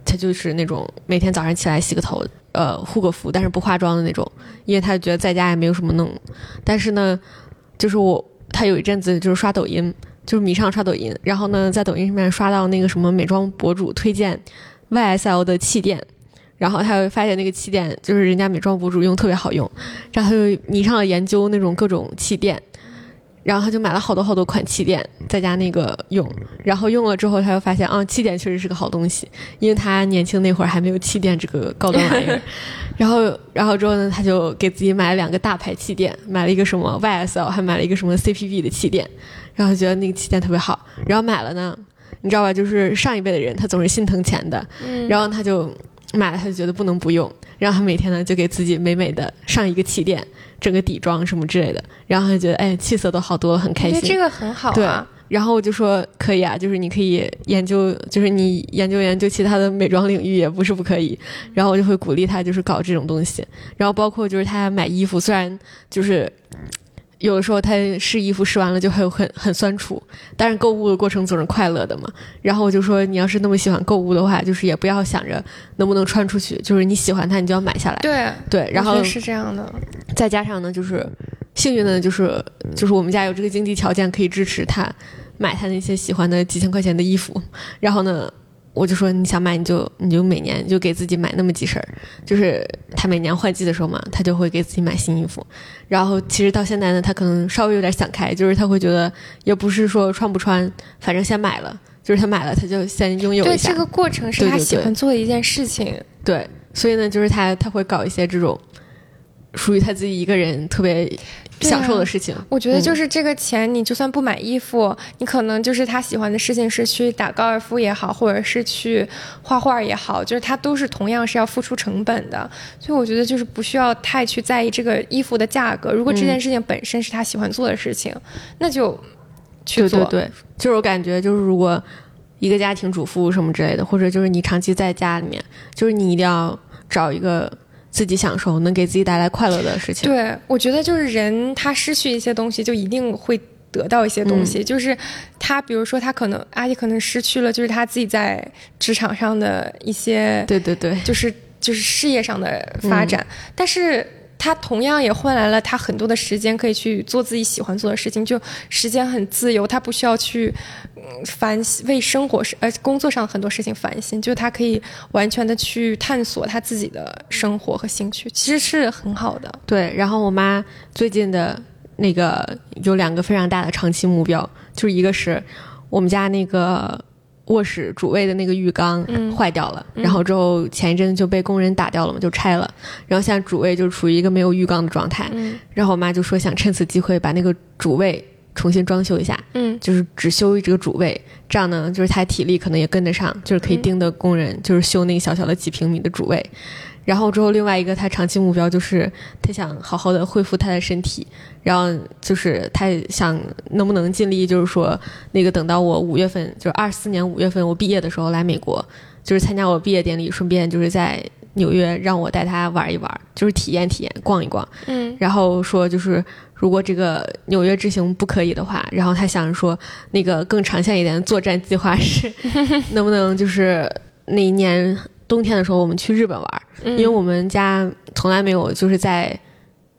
Speaker 3: 她就是那种每天早上起来洗个头，呃，护个肤，但是不化妆的那种，因为她觉得在家也没有什么弄。但是呢，就是我她有一阵子就是刷抖音，就是迷上刷抖音，然后呢在抖音上面刷到那个什么美妆博主推荐 YSL 的气垫。然后她就发现那个气垫就是人家美妆博主用特别好用，然后她就迷上了研究那种各种气垫，然后他就买了好多好多款气垫，在家那个用，然后用了之后，他就发现啊，气垫确实是个好东西，因为他年轻那会儿还没有气垫这个高端玩意儿。然后，然后之后呢，他就给自己买了两个大牌气垫，买了一个什么 YSL，还买了一个什么 CPB 的气垫，然后觉得那个气垫特别好，然后买了呢，你知道吧？就是上一辈的人，他总是心疼钱的，
Speaker 2: 嗯
Speaker 3: 然后他就买了，他就觉得不能不用，然后他每天呢就给自己美美的上一个气垫，整个底妆什么之类的，然后他就觉得哎气色都好多了，很开心。
Speaker 2: 这个很好
Speaker 3: 对
Speaker 2: 啊。
Speaker 3: 然后我就说可以啊，就是你可以研究，就是你研究研究其他的美妆领域也不是不可以。然后我就会鼓励他，就是搞这种东西。然后包括就是他买衣服，虽然就是有的时候他试衣服试完了就会很很酸楚，但是购物的过程总是快乐的嘛。然后我就说，你要是那么喜欢购物的话，就是也不要想着能不能穿出去，就是你喜欢它，你就要买下来。
Speaker 2: 对
Speaker 3: 对，然后
Speaker 2: 是这样的。
Speaker 3: 再加上呢，就是幸运的，就是就是我们家有这个经济条件可以支持他买他那些喜欢的几千块钱的衣服。然后呢，我就说你想买你就你就每年就给自己买那么几身儿，就是他每年换季的时候嘛，他就会给自己买新衣服。然后其实到现在呢，他可能稍微有点想开，就是他会觉得也不是说穿不穿，反正先买了，就是他买了他就先拥有一下。
Speaker 2: 对，这个过程是他喜欢做的一件事情。
Speaker 3: 对，所以呢，就是他他会搞一些这种。属于他自己一个人特别享受的事情。
Speaker 2: 我觉得就是这个钱，你就算不买衣服，你可能就是他喜欢的事情是去打高尔夫也好，或者是去画画也好，就是他都是同样是要付出成本的。所以我觉得就是不需要太去在意这个衣服的价格。如果这件事情本身是他喜欢做的事情，那就去
Speaker 3: 做。对对对，就是我感觉就是如果一个家庭主妇什么之类的，或者就是你长期在家里面，就是你一定要找一个。自己享受能给自己带来快乐的事情。
Speaker 2: 对，我觉得就是人他失去一些东西，就一定会得到一些东西。就是他，比如说他可能阿姨可能失去了，就是他自己在职场上的一些，
Speaker 3: 对对对，
Speaker 2: 就是就是事业上的发展，但是。他同样也换来了他很多的时间，可以去做自己喜欢做的事情，就时间很自由，他不需要去烦为生活呃工作上很多事情烦心，就他可以完全的去探索他自己的生活和兴趣，其实是很好的。
Speaker 3: 对，然后我妈最近的那个有两个非常大的长期目标，就是一个是我们家那个。卧室主卫的那个浴缸坏掉了，然后之后前一阵就被工人打掉了嘛，就拆了。然后现在主卫就处于一个没有浴缸的状态。然后我妈就说想趁此机会把那个主卫重新装修一下，
Speaker 2: 嗯，
Speaker 3: 就是只修这个主卫，这样呢就是她体力可能也跟得上，就是可以盯的工人就是修那个小小的几平米的主卫。然后之后，另外一个他长期目标就是他想好好的恢复他的身体，然后就是他想能不能尽力，就是说那个等到我五月份，就是二四年五月份我毕业的时候来美国，就是参加我毕业典礼，顺便就是在纽约让我带他玩一玩，就是体验体验，逛一逛。
Speaker 2: 嗯。
Speaker 3: 然后说就是如果这个纽约之行不可以的话，然后他想说那个更长线一点的作战计划是 能不能就是那一年。冬天的时候，我们去日本玩，因为我们家从来没有就是在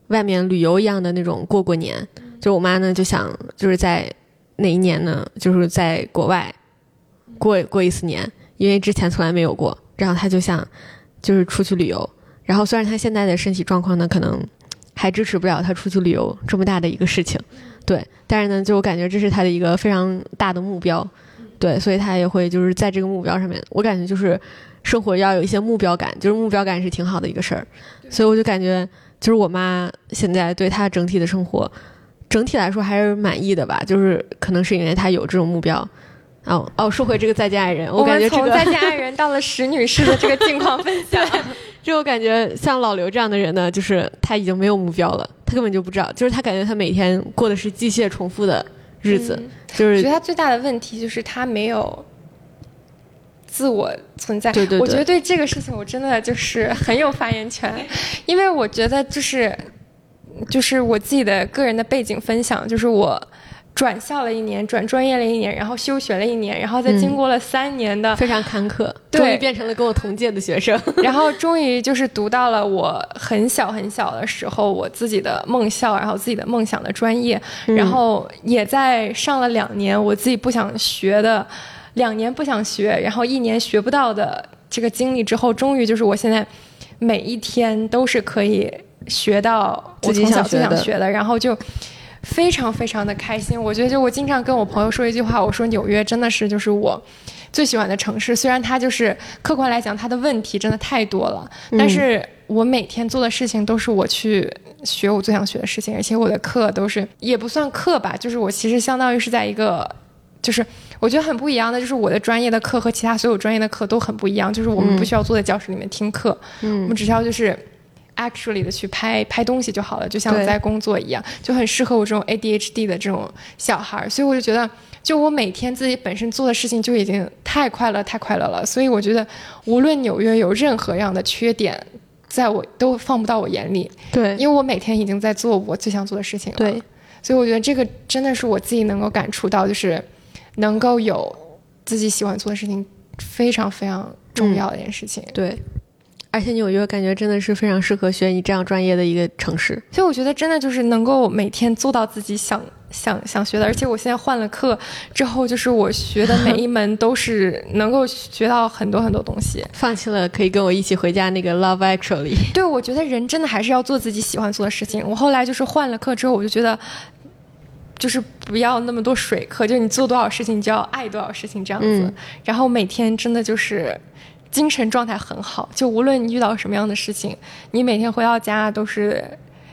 Speaker 3: 外面旅游一样的那种过过年。就我妈呢，就想就是在哪一年呢，就是在国外过过一次年，因为之前从来没有过。然后她就想就是出去旅游。然后虽然她现在的身体状况呢，可能还支持不了她出去旅游这么大的一个事情，对。但是呢，就我感觉这是她的一个非常大的目标，对，所以她也会就是在这个目标上面，我感觉就是。生活要有一些目标感，就是目标感是挺好的一个事儿，所以我就感觉，就是我妈现在对她整体的生活，整体来说还是满意的吧。就是可能是因为她有这种目标。哦哦，说回这个再见爱人，我感觉这个
Speaker 2: 再见爱人到了石女士的这个近况分享，
Speaker 3: 就我感觉像老刘这样的人呢，就是他已经没有目标了，他根本就不知道，就是他感觉他每天过的是机械重复的日子，就是
Speaker 2: 我觉得他最大的问题就是他没有。自我存在，
Speaker 3: 对对对，
Speaker 2: 我觉得对这个事情我真的就是很有发言权，因为我觉得就是就是我自己的个人的背景分享，就是我转校了一年，转专业了一年，然后休学了一年，然后再经过了三年的
Speaker 3: 非常坎坷，
Speaker 2: 终
Speaker 3: 于变成了跟我同届的学生，
Speaker 2: 然后终于就是读到了我很小很小的时候我自己的梦校，然后自己的梦想的专业，然后也在上了两年我自己不想学的。两年不想学，然后一年学不到的这个经历之后，终于就是我现在每一天都是可以学到我从小最想学的，然后就非常非常的开心。我觉得就我经常跟我朋友说一句话，我说纽约真的是就是我最喜欢的城市。虽然它就是客观来讲它的问题真的太多了，但是我每天做的事情都是我去学我最想学的事情，而且我的课都是也不算课吧，就是我其实相当于是在一个。就是我觉得很不一样的，就是我的专业的课和其他所有专业的课都很不一样。就是我们不需要坐在教室里面听课，我们只需要就是 actually 的去拍拍东西就好了，就像在工作一样，就很适合我这种 ADHD 的这种小孩儿。所以我就觉得，就我每天自己本身做的事情就已经太快乐、太快乐了。所以我觉得，无论纽约有任何样的缺点，在我都放不到我眼里，
Speaker 3: 对
Speaker 2: 因为我每天已经在做我最想做的事情了。
Speaker 3: 对，
Speaker 2: 所以我觉得这个真的是我自己能够感触到，就是能够有自己喜欢做的事情，非常非常重要的一件事情。
Speaker 3: 对，而且纽约感觉真的是非常适合学你这样专业的一个城市。
Speaker 2: 所以我觉得真的就是能够每天做到自己想 想想学的，而且我现在换了课之后，就是我学的每一门都是能够学到很多很多东西。
Speaker 3: 放弃了可以跟我一起回家那个 Love Actually。
Speaker 2: 对，我觉得人真的还是要做自己喜欢做的事情。我后来就是换了课之后，我就觉得。就是不要那么多水课，就你做多少事情，你就要爱多少事情这样子。
Speaker 3: 嗯
Speaker 2: 然后每天真的就是精神状态很好，就无论你遇到什么样的事情，你每天回到家都是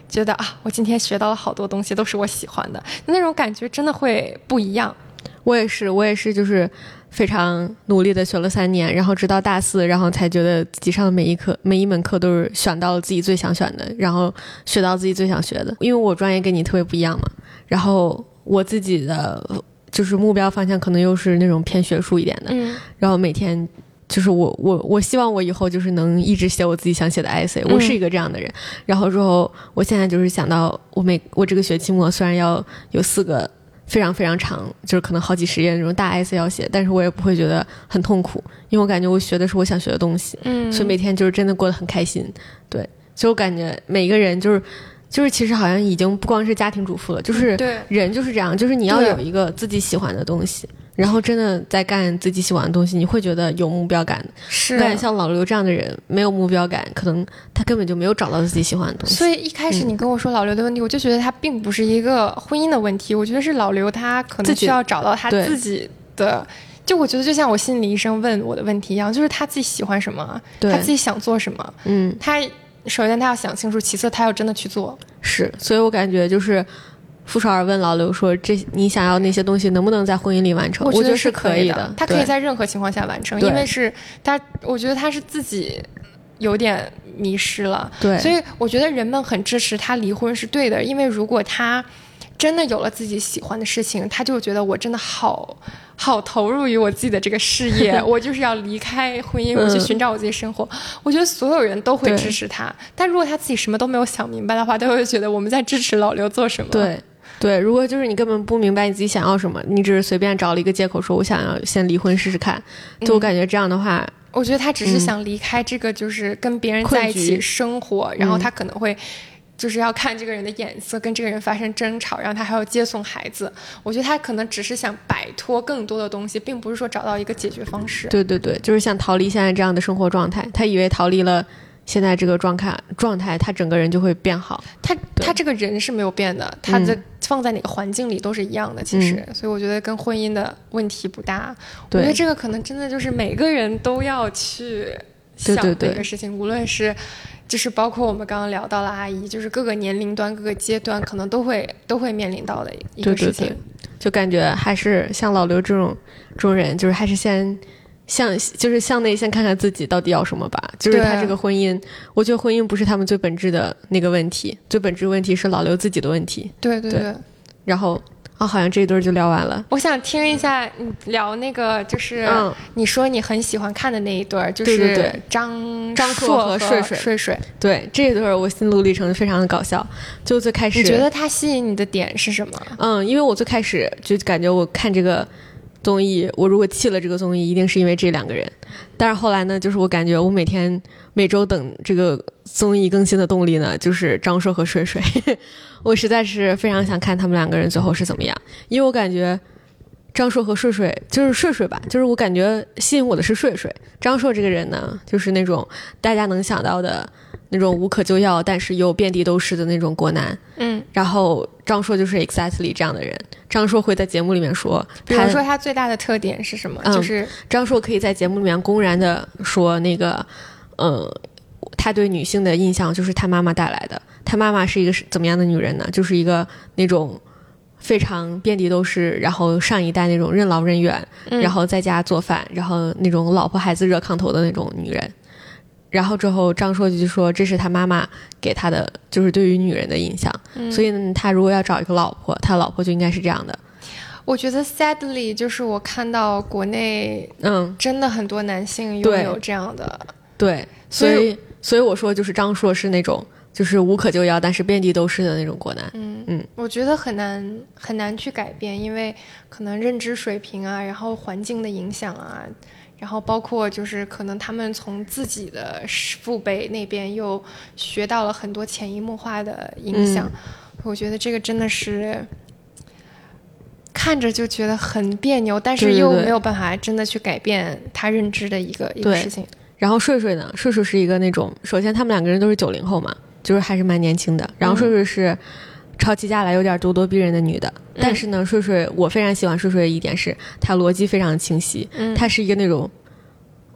Speaker 2: 觉得啊，我今天学到了好多东西，都是我喜欢的，那种感觉真的会不一样。
Speaker 3: 我也是，我也是，就是非常努力的学了三年，然后直到大四，然后才觉得自己上的每一课每一门课都是选到了自己最想选的，然后学到自己最想学的。因为我专业跟你特别不一样嘛，然后我自己的就是目标方向可能又是那种偏学术一点的，
Speaker 2: 嗯
Speaker 3: 然后每天。就是我我我希望我以后就是能一直写我自己想写的 essay，我是一个这样的人。然后之后，我现在就是想到我每我这个学期末虽然要有四个非常非常长，就是可能好几十页那种大 essay 要写，但是我也不会觉得很痛苦，因为我感觉我学的是我想学的东西，
Speaker 2: 嗯，
Speaker 3: 所以每天就是真的过得很开心。对，所以我感觉每个人就是就是其实好像已经不光是家庭主妇了，就是
Speaker 2: 对
Speaker 3: 人就是这样，就是你要有一个自己喜欢的东西。然后真的在干自己喜欢的东西，你会觉得有目标感。
Speaker 2: 是
Speaker 3: 我感觉像老刘这样的人，没有目标感，可能他根本就没有找到自己喜欢的东西。
Speaker 2: 所以一开始你跟我说老刘的问题，我就觉得他并不是一个婚姻的问题，我觉得是老刘他可能需要找到他自己的。就我觉得就像我心理医生问我的问题一样，就是他自己喜欢什么，他自己想做什么，
Speaker 3: 嗯，
Speaker 2: 他首先他要想清楚，其次他要真的去做。
Speaker 3: 是，所以我感觉就是。傅首尔问老刘说：“这你想要那些东西能不能在婚姻里完成？”我
Speaker 2: 觉得
Speaker 3: 是
Speaker 2: 可
Speaker 3: 以的，
Speaker 2: 他可以在任何情况下完成，因为是他，我觉得他是自己有点迷失了。
Speaker 3: 对，
Speaker 2: 所以我觉得人们很支持他离婚是对的，因为如果他真的有了自己喜欢的事情，他就觉得我真的好好投入于我自己的这个事业，我就是要离开婚姻，我去
Speaker 3: 嗯
Speaker 2: 寻找我自己生活。我觉得所有人都会支持他，但如果他自己什么都没有想明白的话，他会觉得我们在支持老刘做什么。
Speaker 3: 对对，如果就是你根本不明白你自己想要什么，你只是随便找了一个借口说我想要先离婚试试看，就我感觉这样的话，
Speaker 2: 我觉得他只是
Speaker 3: 嗯
Speaker 2: 想离开这个，就是跟别人在一起生活，然后
Speaker 3: 嗯
Speaker 2: 他可能会。就是要看这个人的眼色，跟这个人发生争吵，然后他还要接送孩子。我觉得他可能只是想摆脱更多的东西，并不是说找到一个解决方式。
Speaker 3: 对对对，就是想逃离现在这样的生活状态。他以为逃离了现在这个状态状态，他整个人就会变好。
Speaker 2: 他他这个人是没有变的，他的放在哪个环境里都是一样的。其实，所以我觉得跟婚姻的问题不大。我觉得这个可能真的就是每个人都要去想的一个事情，无论是。就是包括我们刚刚聊到了阿姨，就是各个年龄段、各个阶段，可能都会都会面临到的一个
Speaker 3: 对对
Speaker 2: 事情。
Speaker 3: 对，就感觉还是像老刘这种这种人，就是还是先向就是向内先看看自己到底要什么吧。就是他这个婚姻，我觉得婚姻不是他们最本质的那个问题，最本质问题是老刘自己的问题。对
Speaker 2: 对对对，
Speaker 3: 然后啊，好像这一对儿就聊完了。
Speaker 2: 我想听一下你聊那个，就是
Speaker 3: 嗯
Speaker 2: 你说你很喜欢看的那一对儿，就是张
Speaker 3: 张硕
Speaker 2: 硕
Speaker 3: 和睡睡
Speaker 2: 睡睡。
Speaker 3: 对，这一对儿我心路历程非常的搞笑。就最开始，
Speaker 2: 你觉得他吸引你的点是什么？
Speaker 3: 嗯，因为我最开始就感觉我看这个综艺，我如果弃了这个综艺，一定是因为这两个人。但是后来呢，就是我感觉我每天每周等这个综艺更新的动力呢，就是张硕和睡睡。我实在是非常想看他们两个人最后是怎么样，因为我感觉。张硕和睡睡就是睡睡吧，就是我感觉吸引我的是睡睡。张硕这个人呢，就是那种大家能想到的那种无可救药，但是又遍地都是的那种国男。
Speaker 2: 嗯，
Speaker 3: 然后张硕就是 exactly 这样的人。张硕会在节目里面说，他
Speaker 2: 比如说他最大的特点是什么？
Speaker 3: 嗯
Speaker 2: 就是
Speaker 3: 张硕可以在节目里面公然的说那个，呃，他对女性的印象就是他妈妈带来的。他妈妈是一个是怎么样的女人呢？就是一个那种非常遍地都是，然后上一代那种任劳任怨，
Speaker 2: 嗯
Speaker 3: 然后在家做饭，然后那种老婆孩子热炕头的那种女人。然后之后张硕就说这是他妈妈给他的，就是对于女人的印象。
Speaker 2: 嗯
Speaker 3: 所以呢，他如果要找一个老婆，他老婆就应该是这样的。
Speaker 2: 我觉得 sadly 就是我看到国内
Speaker 3: 嗯，
Speaker 2: 真的很多男性拥有这样的，
Speaker 3: 对，
Speaker 2: 所以
Speaker 3: 所以所以我说就是张硕是那种就是无可救药，但是遍地都是的那种国男。
Speaker 2: 嗯
Speaker 3: 嗯，
Speaker 2: 我觉得很难很难去改变，因为可能认知水平啊，然后环境的影响啊，然后包括就是可能他们从自己的父辈那边又学到了很多潜移默化的影响，
Speaker 3: 嗯
Speaker 2: 我觉得这个真的是。看着就觉得很别扭，但是又没有办法真的去改变他认知的一个一个事情。
Speaker 3: 然后睡睡呢，睡睡是一个那种，首先他们两个人都是九零后嘛，就是还是蛮年轻的。然后睡睡是吵起架来有点咄咄逼人的女的，但是呢，睡睡我非常喜欢睡睡的一点是，她逻辑非常清晰，
Speaker 2: 嗯
Speaker 3: 她是一个那种。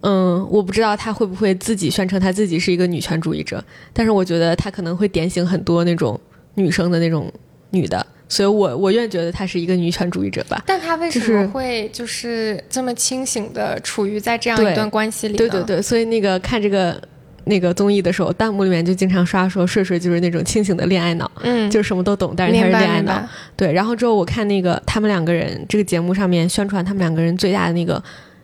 Speaker 3: 嗯，我不知道她会不会自己宣称她自己是一个女权主义者，但是我觉得她可能会点醒很多那种女生的那种女的，所以我我愿觉得她是一个女权主义者吧。
Speaker 2: 但她为什么会就是这么清醒的处于在这样
Speaker 3: 对
Speaker 2: 一段关系里呢？
Speaker 3: 对对对，所以那个看这个那个综艺的时候，弹幕里面就经常刷说睡睡就是那种清醒的恋爱脑，
Speaker 2: 嗯，
Speaker 3: 就是什么都懂，但是他是恋爱脑。对，然后之后我看那个他们两个人这个节目上面宣传他们两个人最大的那个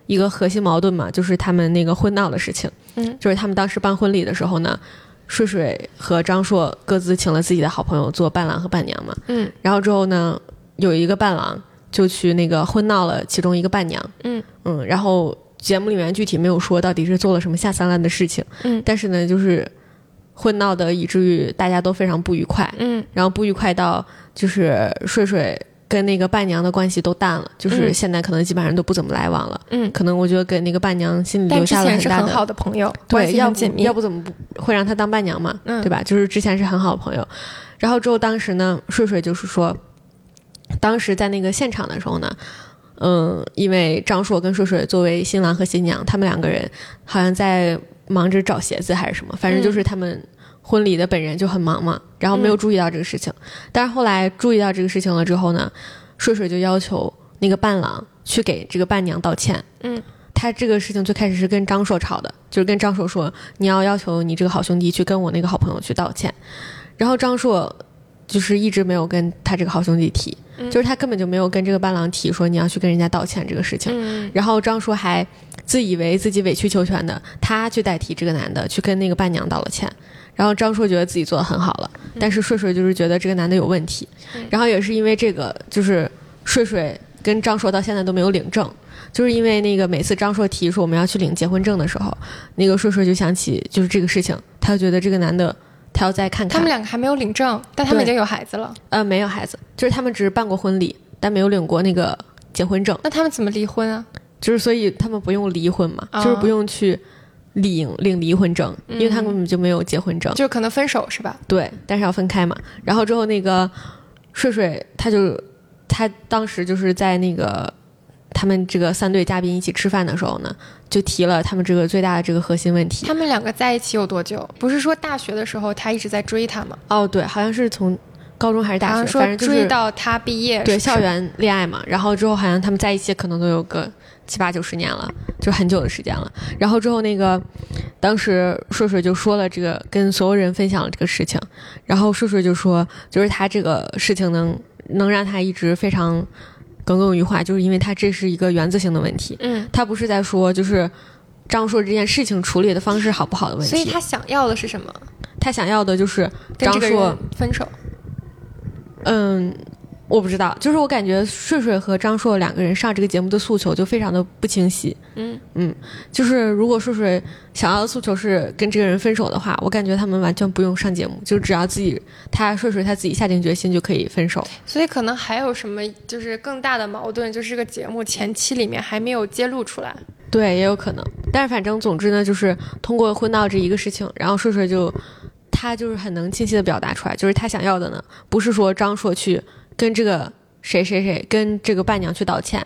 Speaker 3: 一个核心矛盾嘛，就是他们那个婚闹的事情。
Speaker 2: 嗯，
Speaker 3: 就是他们当时办婚礼的时候呢，睡睡和张硕各自请了自己的好朋友做伴郎和伴娘嘛。
Speaker 2: 嗯
Speaker 3: 然后之后呢，有一个伴郎就去那个婚闹了其中一个伴娘。
Speaker 2: 嗯
Speaker 3: 嗯，然后节目里面具体没有说到底是做了什么下三滥的事情。
Speaker 2: 嗯
Speaker 3: 但是呢，就是会闹的以至于大家都非常不愉快。
Speaker 2: 嗯
Speaker 3: 然后不愉快到就是睡睡跟那个伴娘的关系都淡了，就是
Speaker 2: 嗯
Speaker 3: 现在可能基本上都不怎么来往了。
Speaker 2: 嗯，
Speaker 3: 可能我觉得给那个伴娘心里留下了
Speaker 2: 很
Speaker 3: 大的
Speaker 2: 很好的朋友，
Speaker 3: 对，要不。要不怎么不会让她当伴娘嘛？
Speaker 2: 嗯
Speaker 3: 对吧？就是之前是很好的朋友，然后之后当时呢，睡睡就是说，当时在那个现场的时候呢。嗯，因为张硕跟硕硕作为新郎和新娘，他们两个人好像在忙着找鞋子还是什么，反正就是他们婚礼的本人就很忙嘛，然后没有注意到这个事情。但是后来注意到这个事情了之后呢，硕硕就要求那个伴郎去给这个伴娘道歉。
Speaker 2: 嗯，
Speaker 3: 他这个事情最开始是跟张硕吵的，就是跟张硕说你要要求你这个好兄弟去跟我那个好朋友去道歉，然后张硕就是一直没有跟他这个好兄弟提，就是他根本就没有跟这个伴郎提说你要去跟人家道歉这个事情。
Speaker 2: 嗯
Speaker 3: 然后张硕还自以为自己委曲求全的，他去代替这个男的去跟那个伴娘道了歉。然后张硕觉得自己做的很好了，但是睡睡就是觉得这个男的有问题。然后也是因为这个，就是睡睡跟张硕到现在都没有领证，就是因为那个每次张硕提说我们要去领结婚证的时候，那个睡睡就想起就是这个事情，他就觉得这个男的他要再看看。
Speaker 2: 他们两个还没有领证，但他们已经有孩子了。
Speaker 3: 呃没有孩子，就是他们只是办过婚礼，但没有领过那个结婚证。
Speaker 2: 那他们怎么离婚啊？
Speaker 3: 就是所以他们不用离婚嘛，
Speaker 2: 啊
Speaker 3: 就是不用去领领离婚证，因为他们根本就没有结婚证。
Speaker 2: 就可能分手是吧？
Speaker 3: 对，但是要分开嘛。然后之后那个睡睡，他就他当时就是在那个他们这个三对嘉宾一起吃饭的时候呢，就提了他们这个最大的这个核心问题。
Speaker 2: 他们两个在一起有多久？不是说大学的时候他一直在追她吗？
Speaker 3: 哦，对，好像是从高中还是大学，反正就是
Speaker 2: 追到他毕业，
Speaker 3: 对校园恋爱嘛，然后之后好像他们在一起可能都有个七八九十年了，就很久的时间了。然后之后那个当时硕硕就说了这个，跟所有人分享了这个事情，然后硕硕就说，就是他这个事情能能让他一直非常耿耿于怀，就是因为他这是一个原则性的问题，
Speaker 2: 嗯，
Speaker 3: 他不是在说就是。张硕这件事情处理的方式好不好的问题，
Speaker 2: 所以他想要的是什么？
Speaker 3: 他想要的就是张硕
Speaker 2: 分手。
Speaker 3: 嗯，我不知道，就是我感觉睡睡和张硕两个人上这个节目的诉求就非常的不清晰。
Speaker 2: 嗯
Speaker 3: 嗯，就是如果睡睡想要的诉求是跟这个人分手的话，我感觉他们完全不用上节目，就只要自己他睡睡他自己下定决心就可以分手。
Speaker 2: 所以可能还有什么就是更大的矛盾，就是这个节目前期里面还没有揭露出来。
Speaker 3: 对，也有可能，但是反正总之呢，就是通过婚闹这一个事情，然后睡睡就他就是很能清晰的表达出来，就是他想要的呢，不是说张硕去跟这个谁谁谁跟这个伴娘去道歉，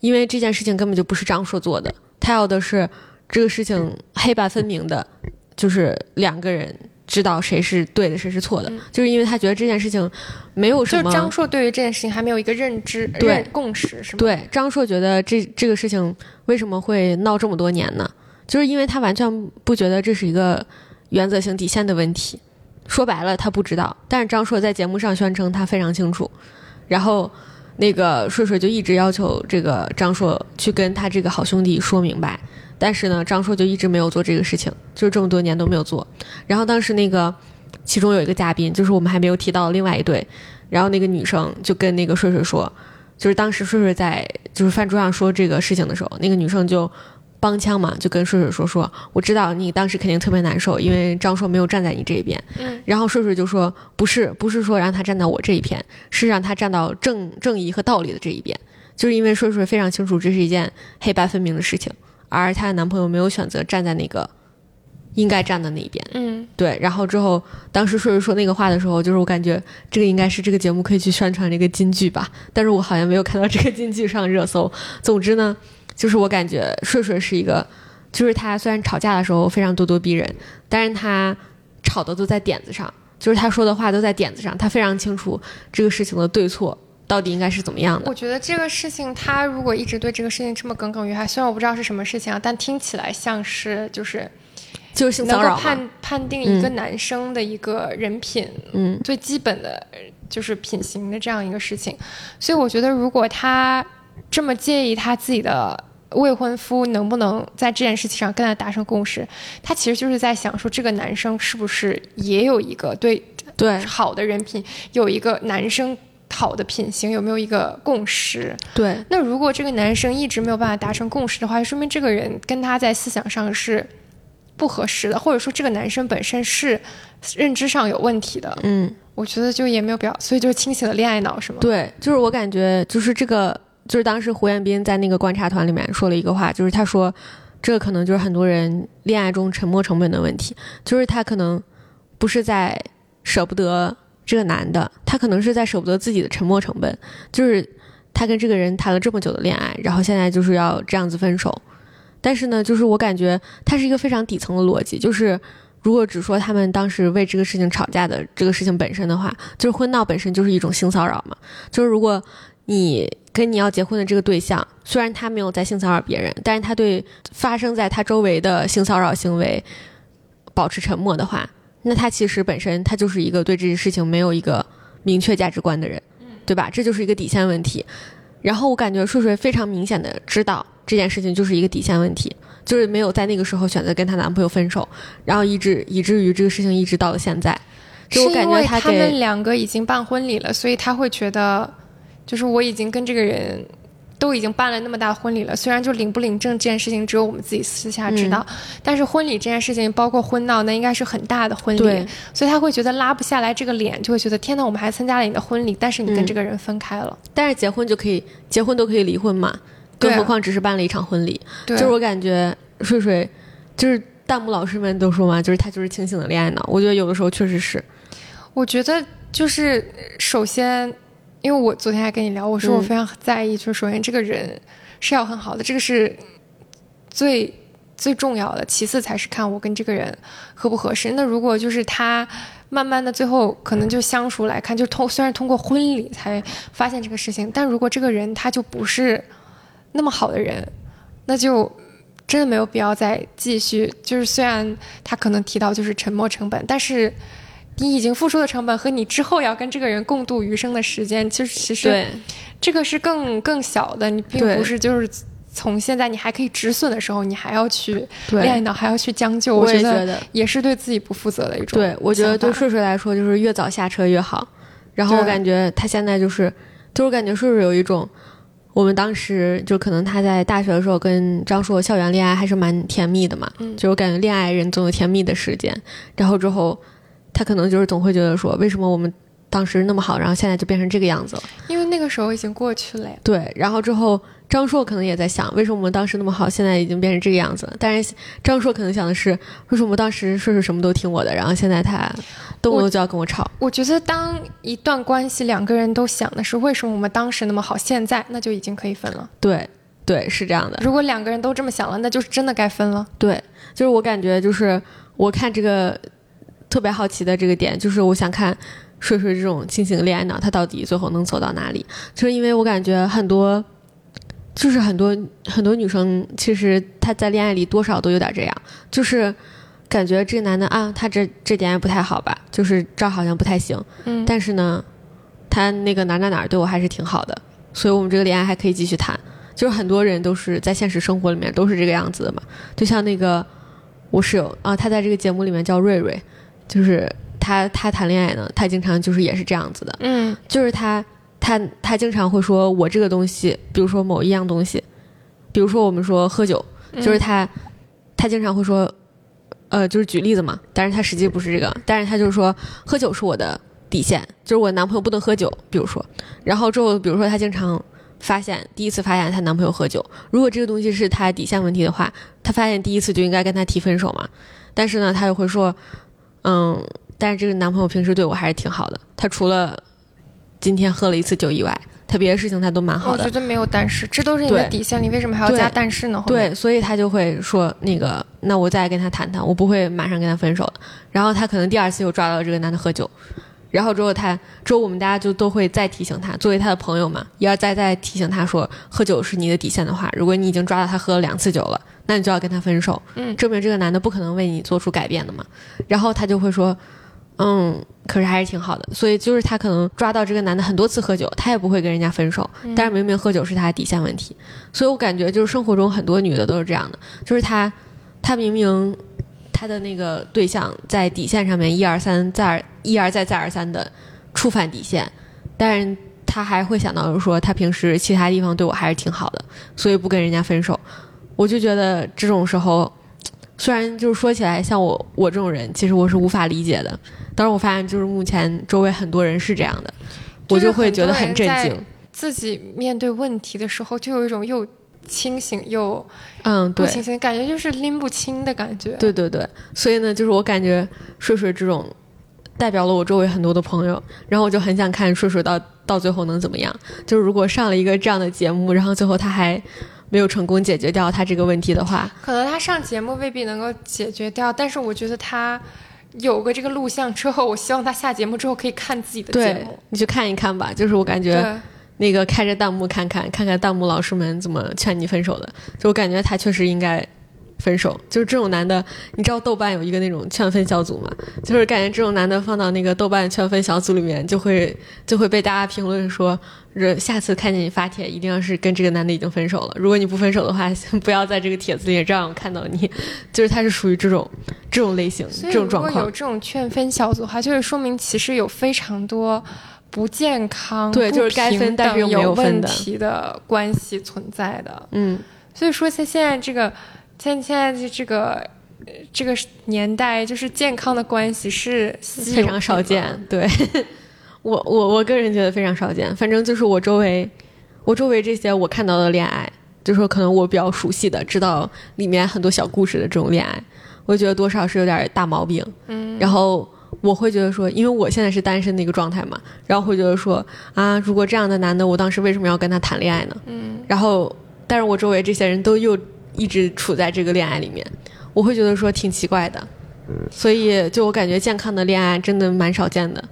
Speaker 3: 因为这件事情根本就不是张硕做的，他要的是这个事情黑白分明的，就是两个人知道谁是对的，谁是错的，就是因为他觉得这件事情没有什么
Speaker 2: 就
Speaker 3: 是。
Speaker 2: 张硕对于这件事情还没有一个认知、
Speaker 3: 对
Speaker 2: 认共识，是吗？
Speaker 3: 对，张硕觉得这这个事情为什么会闹这么多年呢？就是因为他完全不觉得这是一个原则性底线的问题。说白了，他不知道，但是张硕在节目上宣称他非常清楚，然后那个睡睡就一直要求这个张硕去跟他这个好兄弟说明白，但是呢，张硕就一直没有做这个事情，就是这么多年都没有做。然后当时那个其中有一个嘉宾，就是我们还没有提到另外一对，然后那个女生就跟那个睡睡说，就是当时睡睡在就是饭桌上说这个事情的时候，那个女生就。帮腔嘛，就跟睡睡说说，我知道你当时肯定特别难受，因为张硕没有站在你这一边。
Speaker 2: 嗯，
Speaker 3: 然后睡睡就说，不是，不是说让他站到我这一边，是让他站到正正义和道理的这一边。就是因为睡睡非常清楚这是一件黑白分明的事情，而她的男朋友没有选择站在那个应该站的那一边。
Speaker 2: 嗯，
Speaker 3: 对。然后之后，当时睡睡说那个话的时候，就是我感觉这个应该是这个节目可以去宣传这个金句吧，但是我好像没有看到这个金句上热搜。总之呢。就是我感觉睡睡是一个，就是他虽然吵架的时候非常咄咄逼人，但是他吵的都在点子上，就是他说的话都在点子上，他非常清楚这个事情的对错到底应该是怎么样的。
Speaker 2: 我觉得这个事情他如果一直对这个事情这么耿耿于怀，虽然我不知道是什么事情啊，但听起来像是就是
Speaker 3: 就是
Speaker 2: 能够判判定一个男生的一个人品，
Speaker 3: 嗯，
Speaker 2: 最基本的就是品行的这样一个事情，所以我觉得如果他这么介意他自己的未婚夫能不能在这件事情上跟他达成共识，他其实就是在想说这个男生是不是也有一个对
Speaker 3: 对
Speaker 2: 好的人品，有一个男生好的品行，有没有一个共识？
Speaker 3: 对
Speaker 2: 那如果这个男生一直没有办法达成共识的话，说明这个人跟他在思想上是不合适的，或者说这个男生本身是认知上有问题的。
Speaker 3: 嗯，
Speaker 2: 我觉得就也没有必要，所以就清醒了恋爱脑是吗？
Speaker 3: 对，就是我感觉就是这个，就是当时胡彦斌在那个观察团里面说了一个话，就是他说，这可能就是很多人恋爱中沉没成本的问题，就是他可能不是在舍不得这个男的，他可能是在舍不得自己的沉没成本，就是他跟这个人谈了这么久的恋爱，然后现在就是要这样子分手，但是呢，就是我感觉他是一个非常底层的逻辑，就是。如果只说他们当时为这个事情吵架的这个事情本身的话，就是婚闹本身就是一种性骚扰嘛。就是如果你跟你要结婚的这个对象，虽然他没有在性骚扰别人，但是他对发生在他周围的性骚扰行为保持沉默的话，那他其实本身他就是一个对这件事情没有一个明确价值观的人，对吧？这就是一个底线问题。然后我感觉睡睡非常明显的知道这件事情就是一个底线问题，就是没有在那个时候选择跟她男朋友分手，然后一直以至于这个事情一直到了现在。就是我感
Speaker 2: 因为他
Speaker 3: 觉给
Speaker 2: 们两个已经办婚礼了，所以他会觉得，就是我已经跟这个人都已经办了那么大婚礼了，虽然就领不领证这件事情只有我们自己私下知道，但是婚礼这件事情，包括婚闹，那应该是很大的婚礼，所以他会觉得拉不下来这个脸，就会觉得天呐，我们还参加了你的婚礼，但是你跟
Speaker 3: 嗯
Speaker 2: 这个人分开了，
Speaker 3: 但是结婚就可以结婚都可以离婚嘛，更何况只是办了一场婚礼。
Speaker 2: 对，
Speaker 3: 就是我感觉睡睡，就是弹幕老师们都说嘛，就是他就是清醒的恋爱脑。我觉得有的时候确实是，
Speaker 2: 我觉得就是首先，因为我昨天还跟你聊，我说我
Speaker 3: 嗯
Speaker 2: 非常在意，就是首先这个人是要很好的，这个是最最重要的，其次才是看我跟这个人合不合适。那如果就是他慢慢的最后可能就相处来看，就通虽然通过婚礼才发现这个事情，但如果这个人他就不是那么好的人，那就。真的没有必要再继续，就是虽然他可能提到就是沉没成本，但是你已经付出的成本和你之后要跟这个人共度余生的时间，就是其实这个是更更小的，你并不是就是从现在你还可以止损的时候，你还要去
Speaker 3: 对。
Speaker 2: 恋爱脑，还要去将就，
Speaker 3: 我
Speaker 2: 觉
Speaker 3: 得，
Speaker 2: 也是对自己不负责的一种
Speaker 3: 对我觉得对睡睡来说，就是越早下车越好。然后我感觉他现在就是，就是感觉睡睡有一种，我们当时就可能他在大学的时候跟张硕校园恋爱还是蛮甜蜜的嘛，
Speaker 2: 嗯。
Speaker 3: 就是我感觉恋爱人总有甜蜜的时间，然后之后他可能就是总会觉得说，为什么我们当时那么好，然后现在就变成这个样子了。
Speaker 2: 因为那个时候已经过去了呀。
Speaker 3: 对，然后之后张硕可能也在想，为什么我们当时那么好，现在已经变成这个样子了？但是张硕可能想的是，为什么当时顺顺什么都听我的，然后现在他动不动就要跟我吵？
Speaker 2: 我觉得当一段关系两个人都想的是为什么我们当时那么好，现在那就已经可以分了。
Speaker 3: 对，对，是这样的。
Speaker 2: 如果两个人都这么想了，那就是真的该分了。
Speaker 3: 对，就是我感觉就是我看这个特别好奇的这个点，就是我想看睡睡这种清醒恋爱脑，他到底最后能走到哪里？就是因为我感觉很多就是很多很多女生，其实她在恋爱里多少都有点这样，就是感觉这个男的啊，他这这点也不太好吧，就是这儿好像不太行，
Speaker 2: 嗯
Speaker 3: 但是呢，他那个哪哪哪儿对我还是挺好的，所以我们这个恋爱还可以继续谈。就是很多人都是在现实生活里面都是这个样子的嘛，就像那个我室友啊，他在这个节目里面叫瑞瑞，就是他他谈恋爱呢，他经常就是也是这样子的，
Speaker 2: 嗯
Speaker 3: 就是他他他经常会说我这个东西，比如说某一样东西，比如说我们说喝酒，就是他、他经常会说，呃，就是举例子嘛，但是他实际不是这个，但是他就是说喝酒是我的底线，就是我男朋友不能喝酒，比如说，然后之后比如说他经常。发现第一次发现她男朋友喝酒，如果这个东西是她底线问题的话，她发现第一次就应该跟他提分手嘛。但是呢，她又会说，嗯，但是这个男朋友平时对我还是挺好的，他除了今天喝了一次酒以外，他别的事情他都蛮好的。
Speaker 2: 我觉得没有但是，这都是你的底线，你为什么还要加但是呢？
Speaker 3: 对，所以他就会说那个，那我再跟他谈谈，我不会马上跟他分手的。然后他可能第二次又抓到这个男的喝酒，然后之后他之后我们大家就都会再提醒他，作为他的朋友嘛，一而再再提醒他说，喝酒是你的底线的话，如果你已经抓到他喝了两次酒了，那你就要跟他分手，
Speaker 2: 嗯
Speaker 3: 证明这个男的不可能为你做出改变的嘛。然后他就会说。嗯，可是还是挺好的，所以就是他可能抓到这个男的很多次喝酒，他也不会跟人家分手，但是明明喝酒是他的底线问题，所以我感觉就是生活中很多女的都是这样的，就是他，他明明他的那个对象在底线上面一而三再而一而再再而三的触犯底线，但是他还会想到说他平时其他地方对我还是挺好的，所以不跟人家分手。我就觉得这种时候，虽然就是说起来像我我这种人，其实我是无法理解的。但是我发现就是目前周围很多人是这样的，我就会觉得很震惊。
Speaker 2: 自己面对问题的时候，就有一种又清醒又
Speaker 3: 嗯，对，
Speaker 2: 不清醒，感觉就是拎不清的感觉。
Speaker 3: 对对对，所以呢，就是我感觉睡睡这种代表了我周围很多的朋友，然后我就很想看睡睡到到最后能怎么样。就是如果上了一个这样的节目，然后最后他还没有成功解决掉他这个问题的话，
Speaker 2: 可能他上节目未必能够解决掉，但是我觉得他有个这个录像之后，我希望他下节目之后可以看自己的节目。
Speaker 3: 你去看一看吧。就是我感觉，那个开着弹幕看看，看看弹幕老师们怎么劝你分手的。就我感觉他确实应该分手。就是这种男的，你知道豆瓣有一个那种劝分小组吗？就是感觉这种男的放到那个豆瓣劝分小组里面，就会就会被大家评论说，这下次看见你发帖，一定要是跟这个男的已经分手了。如果你不分手的话，不要在这个帖子里让我看到你。就是他是属于这种这种类型这种状
Speaker 2: 如果有。这种劝分小组的话，就是说明其实有非常多不健康、
Speaker 3: 对
Speaker 2: 不
Speaker 3: 就是该分
Speaker 2: 平
Speaker 3: 但是
Speaker 2: 有问题的关系存在的。
Speaker 3: 嗯，
Speaker 2: 所以说，现现在这个，现现在的这个呃这个年代，就是健康的关系是
Speaker 3: 非常少见。对 我我我个人觉得非常少见。反正就是我周围，我周围这些我看到的恋爱，就说可能我比较熟悉的，知道里面很多小故事的这种恋爱，我觉得多少是有点大毛病。
Speaker 2: 嗯，
Speaker 3: 然后我会觉得说，因为我现在是单身的一个状态嘛，然后会觉得说啊，如果这样的男的，我当时为什么要跟他谈恋爱呢？
Speaker 2: 嗯，
Speaker 3: 然后，但是我周围这些人都又一直处在这个恋爱里面，我会觉得说挺奇怪的。所以，就我感觉健康的恋爱真的蛮少见的。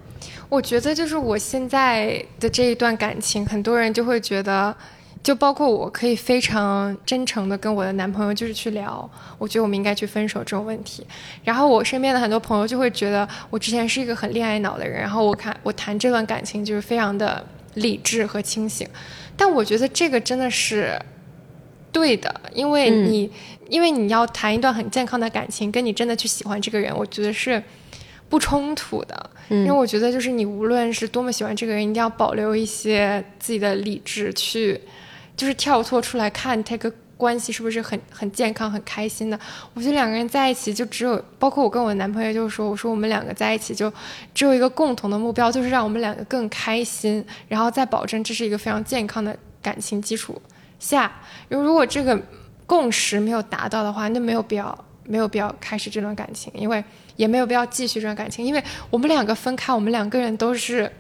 Speaker 2: 我觉得就是我现在的这一段感情，很多人就会觉得，就包括我可以非常真诚的跟我的男朋友就是去聊，我觉得我们应该去分手这种问题。然后我身边的很多朋友就会觉得我之前是一个很恋爱脑的人，然后我看我谈这段感情就是非常的理智和清醒。但我觉得这个真的是对的，因为你、因为你要谈一段很健康的感情，跟你真的去喜欢这个人，我觉得是不冲突的。因为我觉得就是你无论是多么喜欢这个人，一定要保留一些自己的理智去，就是跳脱出来看这个关系是不是很很健康、很开心的。我觉得两个人在一起就只有，包括我跟我男朋友就是说，我说我们两个在一起就只有一个共同的目标，就是让我们两个更开心，然后再保证这是一个非常健康的感情基础下，如果这个共识没有达到的话，那没有必要没有必要开始这段感情，因为也没有必要继续这段感情，因为我们两个分开，我们两个人都是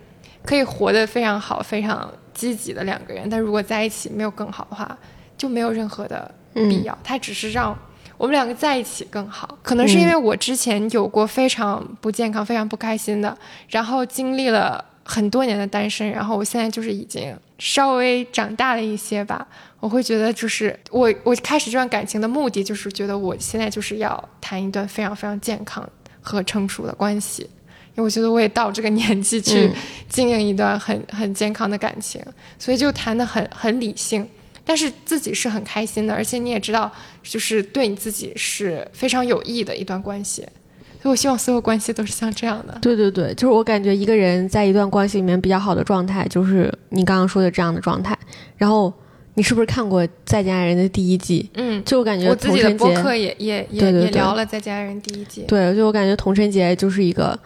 Speaker 2: 可以活得非常好、非常积极的两个人，但如果在一起没有更好的话，就没有任何的必要，它只是让。我们两个在一起更好，可能是因为我之前有过非常不健康、非常不开心的，然后经历了很多年的单身，然后我现在就是已经稍微长大了一些吧。我会觉得，就是我我开始这段感情的目的，就是觉得我现在就是要谈一段非常非常健康和成熟的关系，因为我觉得我也到这个年纪去经营一段很很健康的感情，所以就谈的很很理性，但是自己是很开心的，而且你也知道，就是对你自己是非常有益的一段关系。所以我希望所有关系都是像这样的。
Speaker 3: 对对对，就是我感觉一个人在一段关系里面比较好的状态，就是你刚刚说的这样的状态。然后你是不是看过《再见爱人》的第一季？
Speaker 2: 嗯，
Speaker 3: 就我感觉
Speaker 2: 我自己的播客也也也也聊了《再见爱人》第一季。
Speaker 3: 对，就我感觉童晨杰就是一个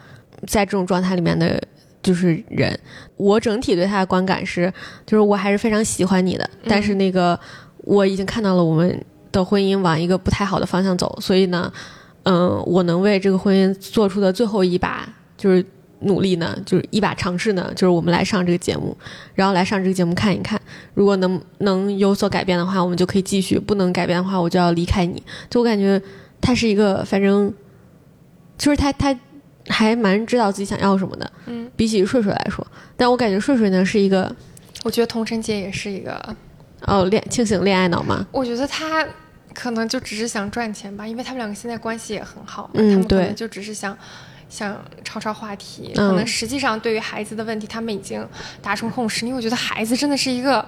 Speaker 3: 在这种状态里面的，就是人。我整体对他的观感是，就是我还是非常喜欢你的，但是那个我已经看到了我们的婚姻往一个不太好的方向走，所以呢，嗯、我能为这个婚姻做出的最后一把就是努力呢，就是一把尝试呢，就是我们来上这个节目，然后来上这个节目看一看，如果能能有所改变的话，我们就可以继续；不能改变的话，我就要离开你。就我感觉他是一个，反正就是他他还蛮知道自己想要什么的，
Speaker 2: 嗯，
Speaker 3: 比起睡睡来说，但我感觉睡睡呢是一个
Speaker 2: 我觉得童晨杰也是一个，
Speaker 3: 哦恋清醒恋爱脑嘛，
Speaker 2: 我觉得他可能就只是想赚钱吧，因为他们两个现在关系也很好嘛，
Speaker 3: 嗯
Speaker 2: 他们可
Speaker 3: 对
Speaker 2: 能就只是想。想吵吵话题，
Speaker 3: 嗯
Speaker 2: 可能实际上对于孩子的问题，他们已经达成共识。因为我觉得孩子真的是一个，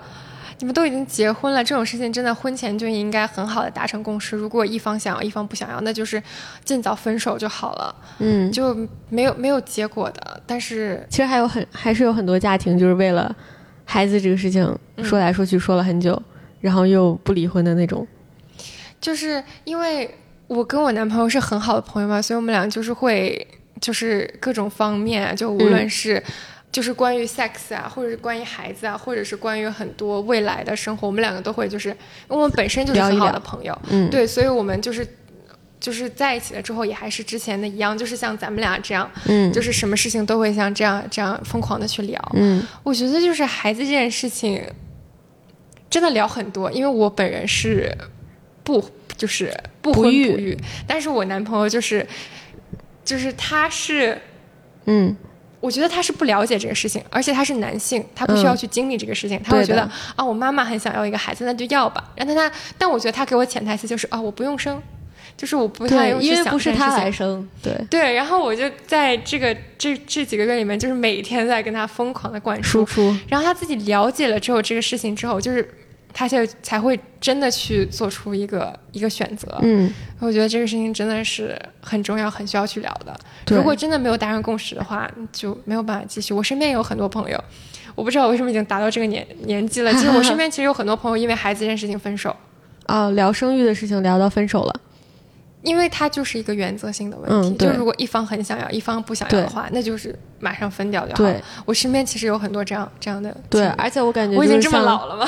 Speaker 2: 你们都已经结婚了，这种事情真的婚前就应该很好的达成共识。如果一方想要，一方不想要，那就是尽早分手就好了，
Speaker 3: 嗯，
Speaker 2: 就没有没有结果的。但是
Speaker 3: 其实还有很还是有很多家庭就是为了孩子这个事情
Speaker 2: 嗯
Speaker 3: 说来说去说了很久，然后又不离婚的那种，
Speaker 2: 就是因为我跟我男朋友是很好的朋友嘛，所以我们俩就是会就是各种方面啊，就无论是、就是关于 sex 啊，或者是关于孩子啊，或者是关于很多未来的生活，我们两个都会就是，因为我们本身就是很好的朋友，
Speaker 3: 嗯，
Speaker 2: 对，所以我们就是。就是在一起了之后，也还是之前的一样，就是像咱们俩这样，
Speaker 3: 嗯，
Speaker 2: 就是什么事情都会像这样这样疯狂的去聊。
Speaker 3: 嗯
Speaker 2: 我觉得就是孩子这件事情，真的聊很多，因为我本人是不就是不婚
Speaker 3: 不育。
Speaker 2: 不育，但是我男朋友就是就是他是。
Speaker 3: 嗯。
Speaker 2: 我觉得他是不了解这个事情，而且他是男性，他不需要
Speaker 3: 嗯
Speaker 2: 去经历这个事情，他会觉得啊，我妈妈很想要一个孩子，那就要吧。然后他，但我觉得他给我潜台词就是啊，我不用生，就是我不太，用去
Speaker 3: 因为不是他来生，对，
Speaker 2: 对，然后我就在这个这这几个月里面，就是每天在跟他疯狂的灌输，
Speaker 3: 输出，
Speaker 2: 然后他自己了解了之后这个事情之后，就是他就才会真的去做出一个一个选择。
Speaker 3: 嗯，
Speaker 2: 我觉得这个事情真的是很重要，很需要去聊的。如果真的没有达成共识的话，就没有办法继续。我身边有很多朋友，我不知道为什么已经达到这个年年纪了，其实我身边其实有很多朋友因为孩子这件事情分手。
Speaker 3: 啊，聊生育的事情聊到分手了，
Speaker 2: 因为它就是一个原则性的问题，
Speaker 3: 嗯
Speaker 2: 就如果一方很想要，一方不想要的话，那就是马上分掉就好。
Speaker 3: 对，
Speaker 2: 我身边其实有很多这样这样的，
Speaker 3: 对，而且我感觉
Speaker 2: 我已经这么老了吗？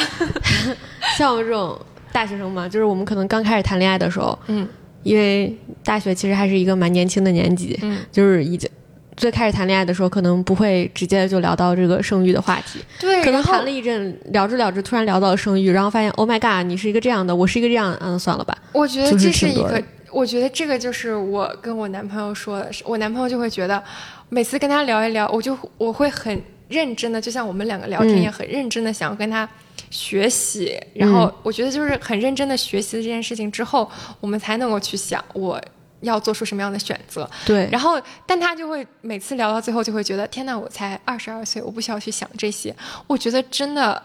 Speaker 3: 像我这种大学生嘛，就是我们可能刚开始谈恋爱的时候，
Speaker 2: 嗯。
Speaker 3: 因为大学其实还是一个蛮年轻的年纪，
Speaker 2: 嗯，
Speaker 3: 就是已经最开始谈恋爱的时候，可能不会直接就聊到这个生育的话题，
Speaker 2: 对，
Speaker 3: 可能谈了一阵，聊着聊着突然聊到了生育，然后发现 Oh my God，你是一个这样的，我是一个这样的，嗯，算了吧，
Speaker 2: 我觉得这是一个我觉得这个就是我跟我男朋友说的，是我男朋友就会觉得，每次跟他聊一聊，我就我会很认真的，就像我们两个聊天
Speaker 3: 嗯
Speaker 2: 也很认真的想要跟他学习，然后我觉得就是很认真的学习这件事情之后，我们才能够去想我。要做出什么样的选择？
Speaker 3: 对，
Speaker 2: 然后，但他就会每次聊到最后就会觉得，天呐，我才二十二岁，我不需要去想这些。我觉得真的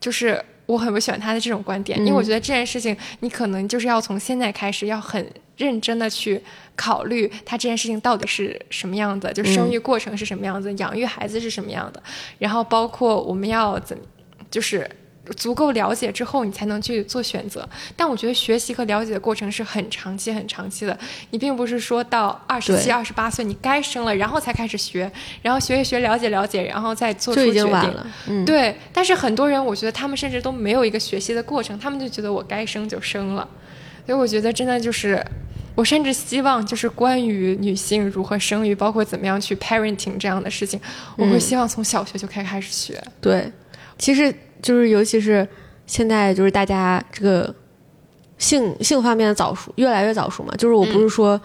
Speaker 2: 就是我很不喜欢他的这种观点，因为我觉得这件事情你可能就是要从现在开始要很认真的去考虑他这件事情到底是什么样的，就生育过程是什么样子，养育孩子是什么样的，然后包括我们要怎，就是。足够了解之后，你才能去做选择。但我觉得学习和了解的过程是很长期、很长期的。你并不是说到二十七、
Speaker 3: 对
Speaker 2: 二十八岁你该生了，然后才开始学，然后学一学、了解了解，然后再做出
Speaker 3: 就已
Speaker 2: 决定。
Speaker 3: 经晚了，嗯，
Speaker 2: 对，但是很多人，我觉得他们甚至都没有一个学习的过程，他们就觉得我该生就生了。所以我觉得真的就是，我甚至希望就是关于女性如何生育，包括怎么样去 parenting 这样的事情，我会希望从小学就开开始学。
Speaker 3: 对，其实就是尤其是现在就是大家这个性性方面的早熟越来越早熟嘛，就是我不是说、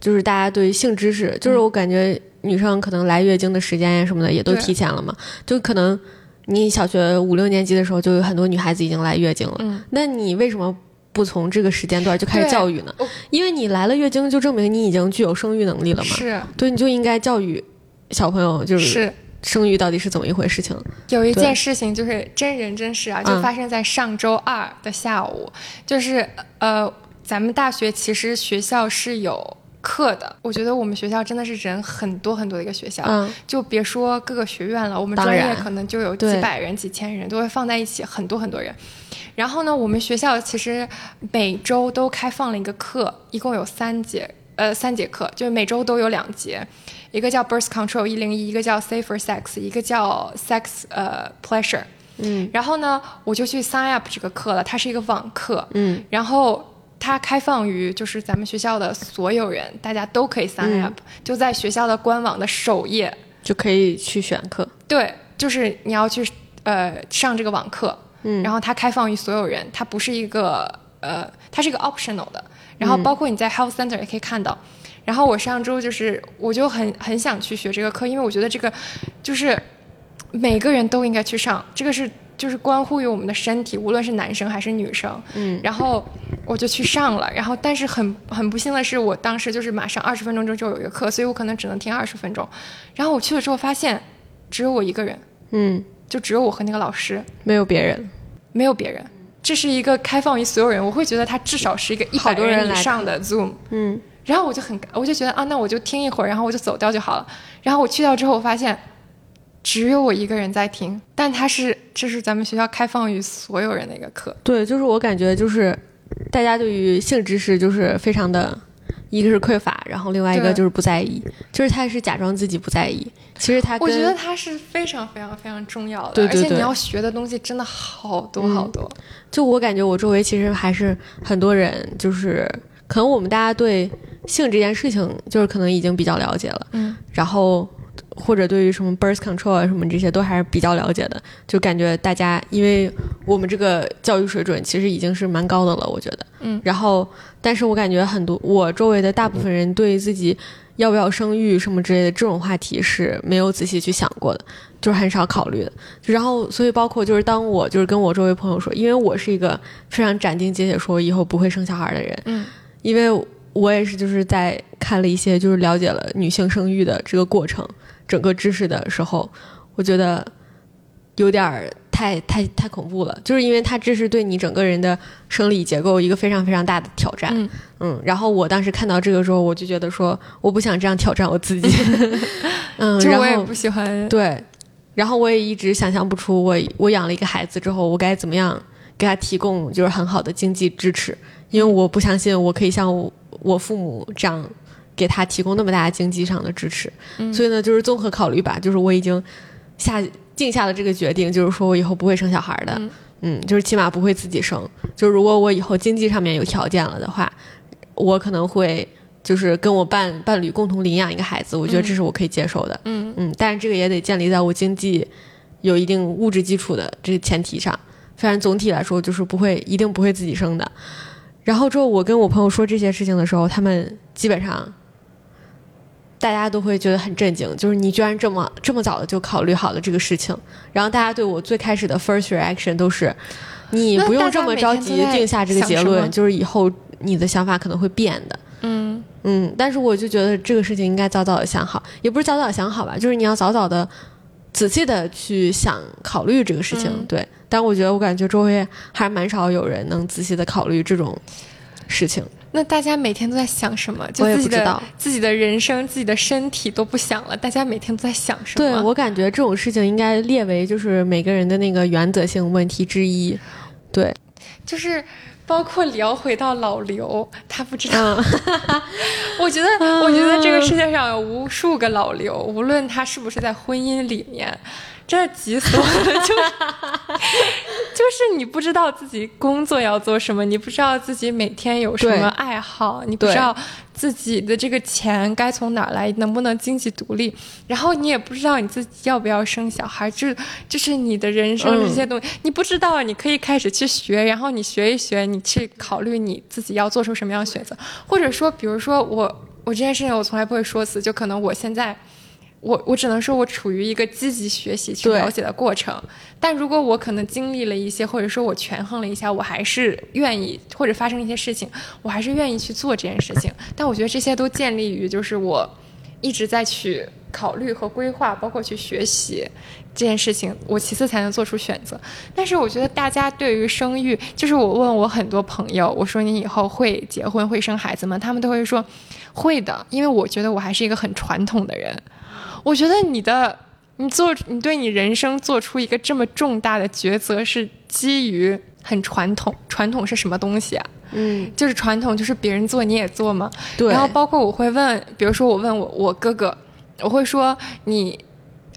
Speaker 3: 就是大家对性知识，就是我感觉女生可能来月经的时间呀什么的也都提前了嘛，就可能你小学五六年级的时候就有很多女孩子已经来月经了，
Speaker 2: 嗯
Speaker 3: 那你为什么不从这个时间段就开始教育呢
Speaker 2: 哦？
Speaker 3: 因为你来了月经，就证明你已经具有生育能力了嘛。
Speaker 2: 是
Speaker 3: 对，你就应该教育小朋友，就是
Speaker 2: 是。
Speaker 3: 生育到底是怎么一回事情。
Speaker 2: 有一件事情就是真人真事啊，就
Speaker 3: 嗯
Speaker 2: 发生在上周二的下午，就是呃，咱们大学其实学校是有课的，我觉得我们学校真的是人很多很多的一个学校，
Speaker 3: 嗯。
Speaker 2: 就别说各个学院了，我们专业可能就有几百人、几千人，都会放在一起，很多很多人。然后呢，我们学校其实每周都开放了一个课，一共有三节，呃，三节课，就是每周都有两节，一个叫 Birth Control 一零一，一个叫 Safer Sex，一个叫 Sex 呃 Pleasure。
Speaker 3: 嗯。
Speaker 2: 然后呢，我就去 sign up 这个课了，它是一个网课，
Speaker 3: 嗯。
Speaker 2: 然后它开放于就是咱们学校的所有人，大家都可以 sign
Speaker 3: 嗯。
Speaker 2: up，、就在学校的官网的首页，
Speaker 3: 就可以去选课。
Speaker 2: 对，就是你要去呃上这个网课，
Speaker 3: 嗯。
Speaker 2: 然后它开放于所有人，它不是一个呃，它是一个 optional 的，然后包括你在 health center 也可以看到。然后我上周就是，我就很很想去学这个课，因为我觉得这个就是每个人都应该去上，这个是就是关乎于我们的身体，无论是男生还是女生。
Speaker 3: 嗯，
Speaker 2: 然后我就去上了，然后但是很很不幸的是，我当时就是马上二十分钟之后就有一个课，所以我可能只能听二十分钟。然后我去了之后发现，只有我一个人，
Speaker 3: 嗯，
Speaker 2: 就只有我和那个老师，
Speaker 3: 没有别人。
Speaker 2: 没有别人。这是一个开放于所有人，我会觉得它至少是一个一百
Speaker 3: 好多人
Speaker 2: 以上的 Zoom。
Speaker 3: 嗯，
Speaker 2: 然后我就很，我就觉得啊，那我就听一会儿，然后我就走掉就好了。然后我去掉之后，我发现只有我一个人在听，但他是这是咱们学校开放于所有人的一个课。
Speaker 3: 对，就是我感觉就是大家对于性知识就是非常的，一个是匮乏，然后另外一个就是不在意，就是他是假装自己不在意，其实他
Speaker 2: 我觉得他是非常非常非常重要的，
Speaker 3: 对对对
Speaker 2: 而且你要学的东西真的好多好多。
Speaker 3: 就我感觉我周围其实还是很多人，就是可能我们大家对性这件事情就是可能已经比较了解了，
Speaker 2: 嗯，
Speaker 3: 然后或者对于什么 birth control 啊什么这些都还是比较了解的，就感觉大家因为我们这个教育水准其实已经是蛮高的了，我觉得，
Speaker 2: 嗯，
Speaker 3: 然后但是我感觉很多我周围的大部分人对自己要不要生育什么之类的这种话题是没有仔细去想过的，就是很少考虑的。然后，所以包括就是当我就是跟我周围朋友说，因为我是一个非常斩钉截铁说以后不会生小孩的人，
Speaker 2: 嗯，
Speaker 3: 因为我也是就是在看了一些就是了解了女性生育的这个过程整个知识的时候，我觉得有点儿太太太恐怖了，就是因为它这是对你整个人的生理结构一个非常非常大的挑战。
Speaker 2: 嗯
Speaker 3: 嗯，然后我当时看到这个时候，我就觉得说，我不想这样挑战我自己。嗯，然后
Speaker 2: 就我也不喜欢。
Speaker 3: 对，然后我也一直想象不出我我养了一个孩子之后，我该怎么样给他提供就是很好的经济支持，因为我不相信我可以像我我父母这样给他提供那么大的经济上的支持。
Speaker 2: 嗯
Speaker 3: 所以呢，就是综合考虑吧，就是我已经下定下了这个决定，就是说我以后不会生小孩的。
Speaker 2: 嗯
Speaker 3: 嗯，就是起码不会自己生。就如果我以后经济上面有条件了的话，我可能会就是跟我伴伴侣共同领养一个孩子，我觉得这是我可以接受的。
Speaker 2: 嗯
Speaker 3: 嗯，但是这个也得建立在我经济有一定物质基础的这个前提上。反正总体来说，就是不会一定不会自己生的。然后之后，我跟我朋友说这些事情的时候，他们基本上大家都会觉得很震惊，就是你居然这么这么早的就考虑好了这个事情。然后大家对我最开始的 first reaction 都是，你不用这么着急定下这个结论，就是以后你的想法可能会变的。
Speaker 2: 嗯
Speaker 3: 嗯，但是我就觉得这个事情应该早早的想好，也不是早早想好吧，就是你要早早的、仔细的去想考虑这个事情。
Speaker 2: 嗯
Speaker 3: 对，但我觉得我感觉周围还蛮少有人能仔细的考虑这种事情。
Speaker 2: 那大家每天都在想什么？就自己
Speaker 3: 知道
Speaker 2: 自己的人生、自己的身体都不想了，大家每天都在想什么？
Speaker 3: 对我感觉这种事情应该列为就是每个人的那个原则性问题之一。对，
Speaker 2: 就是包括聊回到老刘，他不知道。
Speaker 3: 嗯，
Speaker 2: 我觉得，我觉得这个世界上有无数个老刘，无论他是不是在婚姻里面，这急死我了。就是就是你不知道自己工作要做什么，你不知道自己每天有什么爱好，你不知道自己的这个钱该从哪来，能不能经济独立，然后你也不知道你自己要不要生小孩，这就是你的人生
Speaker 3: 嗯
Speaker 2: 这些东西，你不知道，你可以开始去学，然后你学一学，你去考虑你自己要做出什么样的选择，或者说，比如说我我这件事情我从来不会说死，就可能我现在。我我只能说我处于一个积极学习去了解的过程。但如果我可能经历了一些，或者说我权衡了一下，我还是愿意，或者发生一些事情，我还是愿意去做这件事情。但我觉得这些都建立于就是我一直在去考虑和规划，包括去学习这件事情，我其次才能做出选择。但是我觉得大家对于生育，就是我问我很多朋友，我说你以后会结婚会生孩子吗？他们都会说会的，因为我觉得我还是一个很传统的人。我觉得你的你做你对你人生做出一个这么重大的抉择，是基于很传统。传统是什么东西啊？
Speaker 3: 嗯，
Speaker 2: 就是传统，就是别人做你也做嘛？
Speaker 3: 对。
Speaker 2: 然后包括我会问，比如说我问我我哥哥，我会说你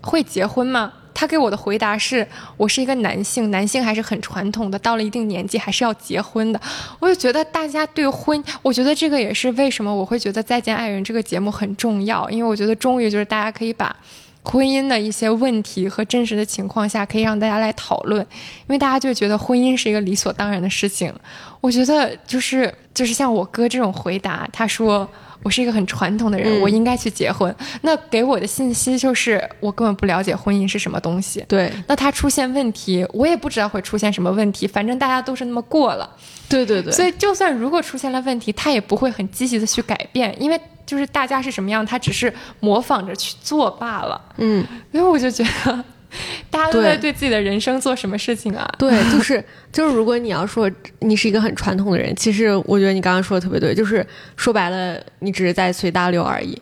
Speaker 2: 会结婚吗？他给我的回答是我是一个男性，男性还是很传统的，到了一定年纪还是要结婚的。我就觉得大家对婚，我觉得这个也是为什么我会觉得《再见爱人》这个节目很重要，因为我觉得终于就是大家可以把婚姻的一些问题和真实的情况下，可以让大家来讨论，因为大家就觉得婚姻是一个理所当然的事情。我觉得就是就是像我哥这种回答，他说。我是一个很传统的人，
Speaker 3: 嗯
Speaker 2: 我应该去结婚。那给我的信息就是，我根本不了解婚姻是什么东西。
Speaker 3: 对
Speaker 2: 那它出现问题，我也不知道会出现什么问题，反正大家都是那么过了。
Speaker 3: 对对对，
Speaker 2: 所以，就算如果出现了问题，他也不会很积极的去改变，因为就是大家是什么样，他只是模仿着去做罢了。
Speaker 3: 嗯，
Speaker 2: 所以我就觉得，大家都在
Speaker 3: 对
Speaker 2: 对自己的人生做什么事情啊？
Speaker 3: 对，就是就是，如果你要说你是一个很传统的人，其实我觉得你刚刚说的特别对，就是说白了，你只是在随大流而已。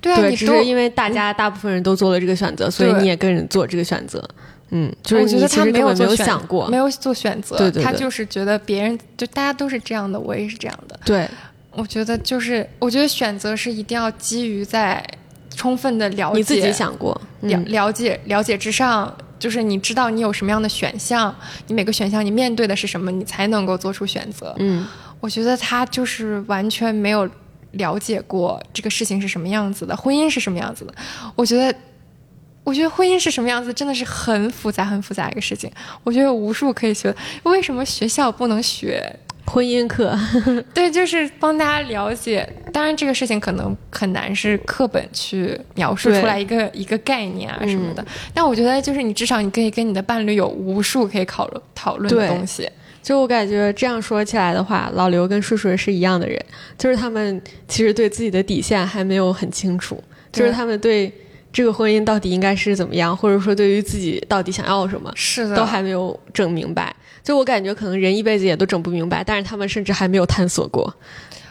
Speaker 2: 对啊，
Speaker 3: 对，
Speaker 2: 你
Speaker 3: 只是因为大家大部分人都做了这个选择，所以你也跟着做这个选择。嗯，就是
Speaker 2: 我觉得
Speaker 3: 你其实
Speaker 2: 他没有
Speaker 3: 没有想过
Speaker 2: 没。有做选择，
Speaker 3: 对对对
Speaker 2: 他就是觉得别人就大家都是这样的，我也是这样的。
Speaker 3: 对
Speaker 2: 我觉得就是，我觉得选择是一定要基于在充分的了解
Speaker 3: 你自己想过，
Speaker 2: 了
Speaker 3: 嗯，
Speaker 2: 了解了解之上，就是你知道你有什么样的选项，你每个选项你面对的是什么，你才能够做出选择。
Speaker 3: 嗯，
Speaker 2: 我觉得他就是完全没有了解过这个事情是什么样子的，婚姻是什么样子的。我觉得，我觉得婚姻是什么样子，真的是很复杂、很复杂一个事情。我觉得有无数可以学。为什么学校不能学？
Speaker 3: 婚姻课，
Speaker 2: 对，就是帮大家了解。当然，这个事情可能很难是课本去描述出来一个一个概念啊什么
Speaker 3: 嗯
Speaker 2: 的。但我觉得，就是你至少你可以跟你的伴侣有无数可以讨论讨论的东西。
Speaker 3: 就我感觉这样说起来的话，老刘跟叔叔是一样的人，就是他们其实对自己的底线还没有很清楚，就是他们对这个婚姻到底应该是怎么样，或者说对于自己到底想要什么，
Speaker 2: 是的，
Speaker 3: 都还没有整明白。就我感觉，可能人一辈子也都整不明白，但是他们甚至还没有探索过。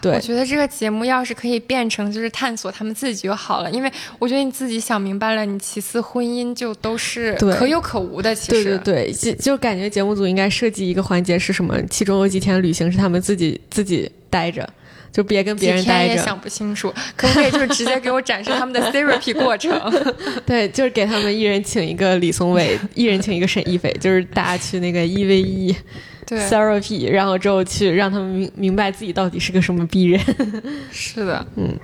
Speaker 3: 对
Speaker 2: 我觉得这个节目要是可以变成就是探索他们自己就好了，因为我觉得你自己想明白了，你其次婚姻就都是可有可无的。其
Speaker 3: 对
Speaker 2: 实，
Speaker 3: 对对，就就感觉节目组应该设计一个环节是什么？其中有几天旅行是他们自己自己待着，就别跟别人待着。
Speaker 2: 想不清楚，可不可以就是直接给我展示他们的 therapy 过程？
Speaker 3: 对，就是给他们一人请一个李松伟，一人请一个沈一菲，就是大家去那个一 v 一
Speaker 2: 对
Speaker 3: ，therapy，然后之后去让他们明明白自己到底是个什么逼人。
Speaker 2: 是的，嗯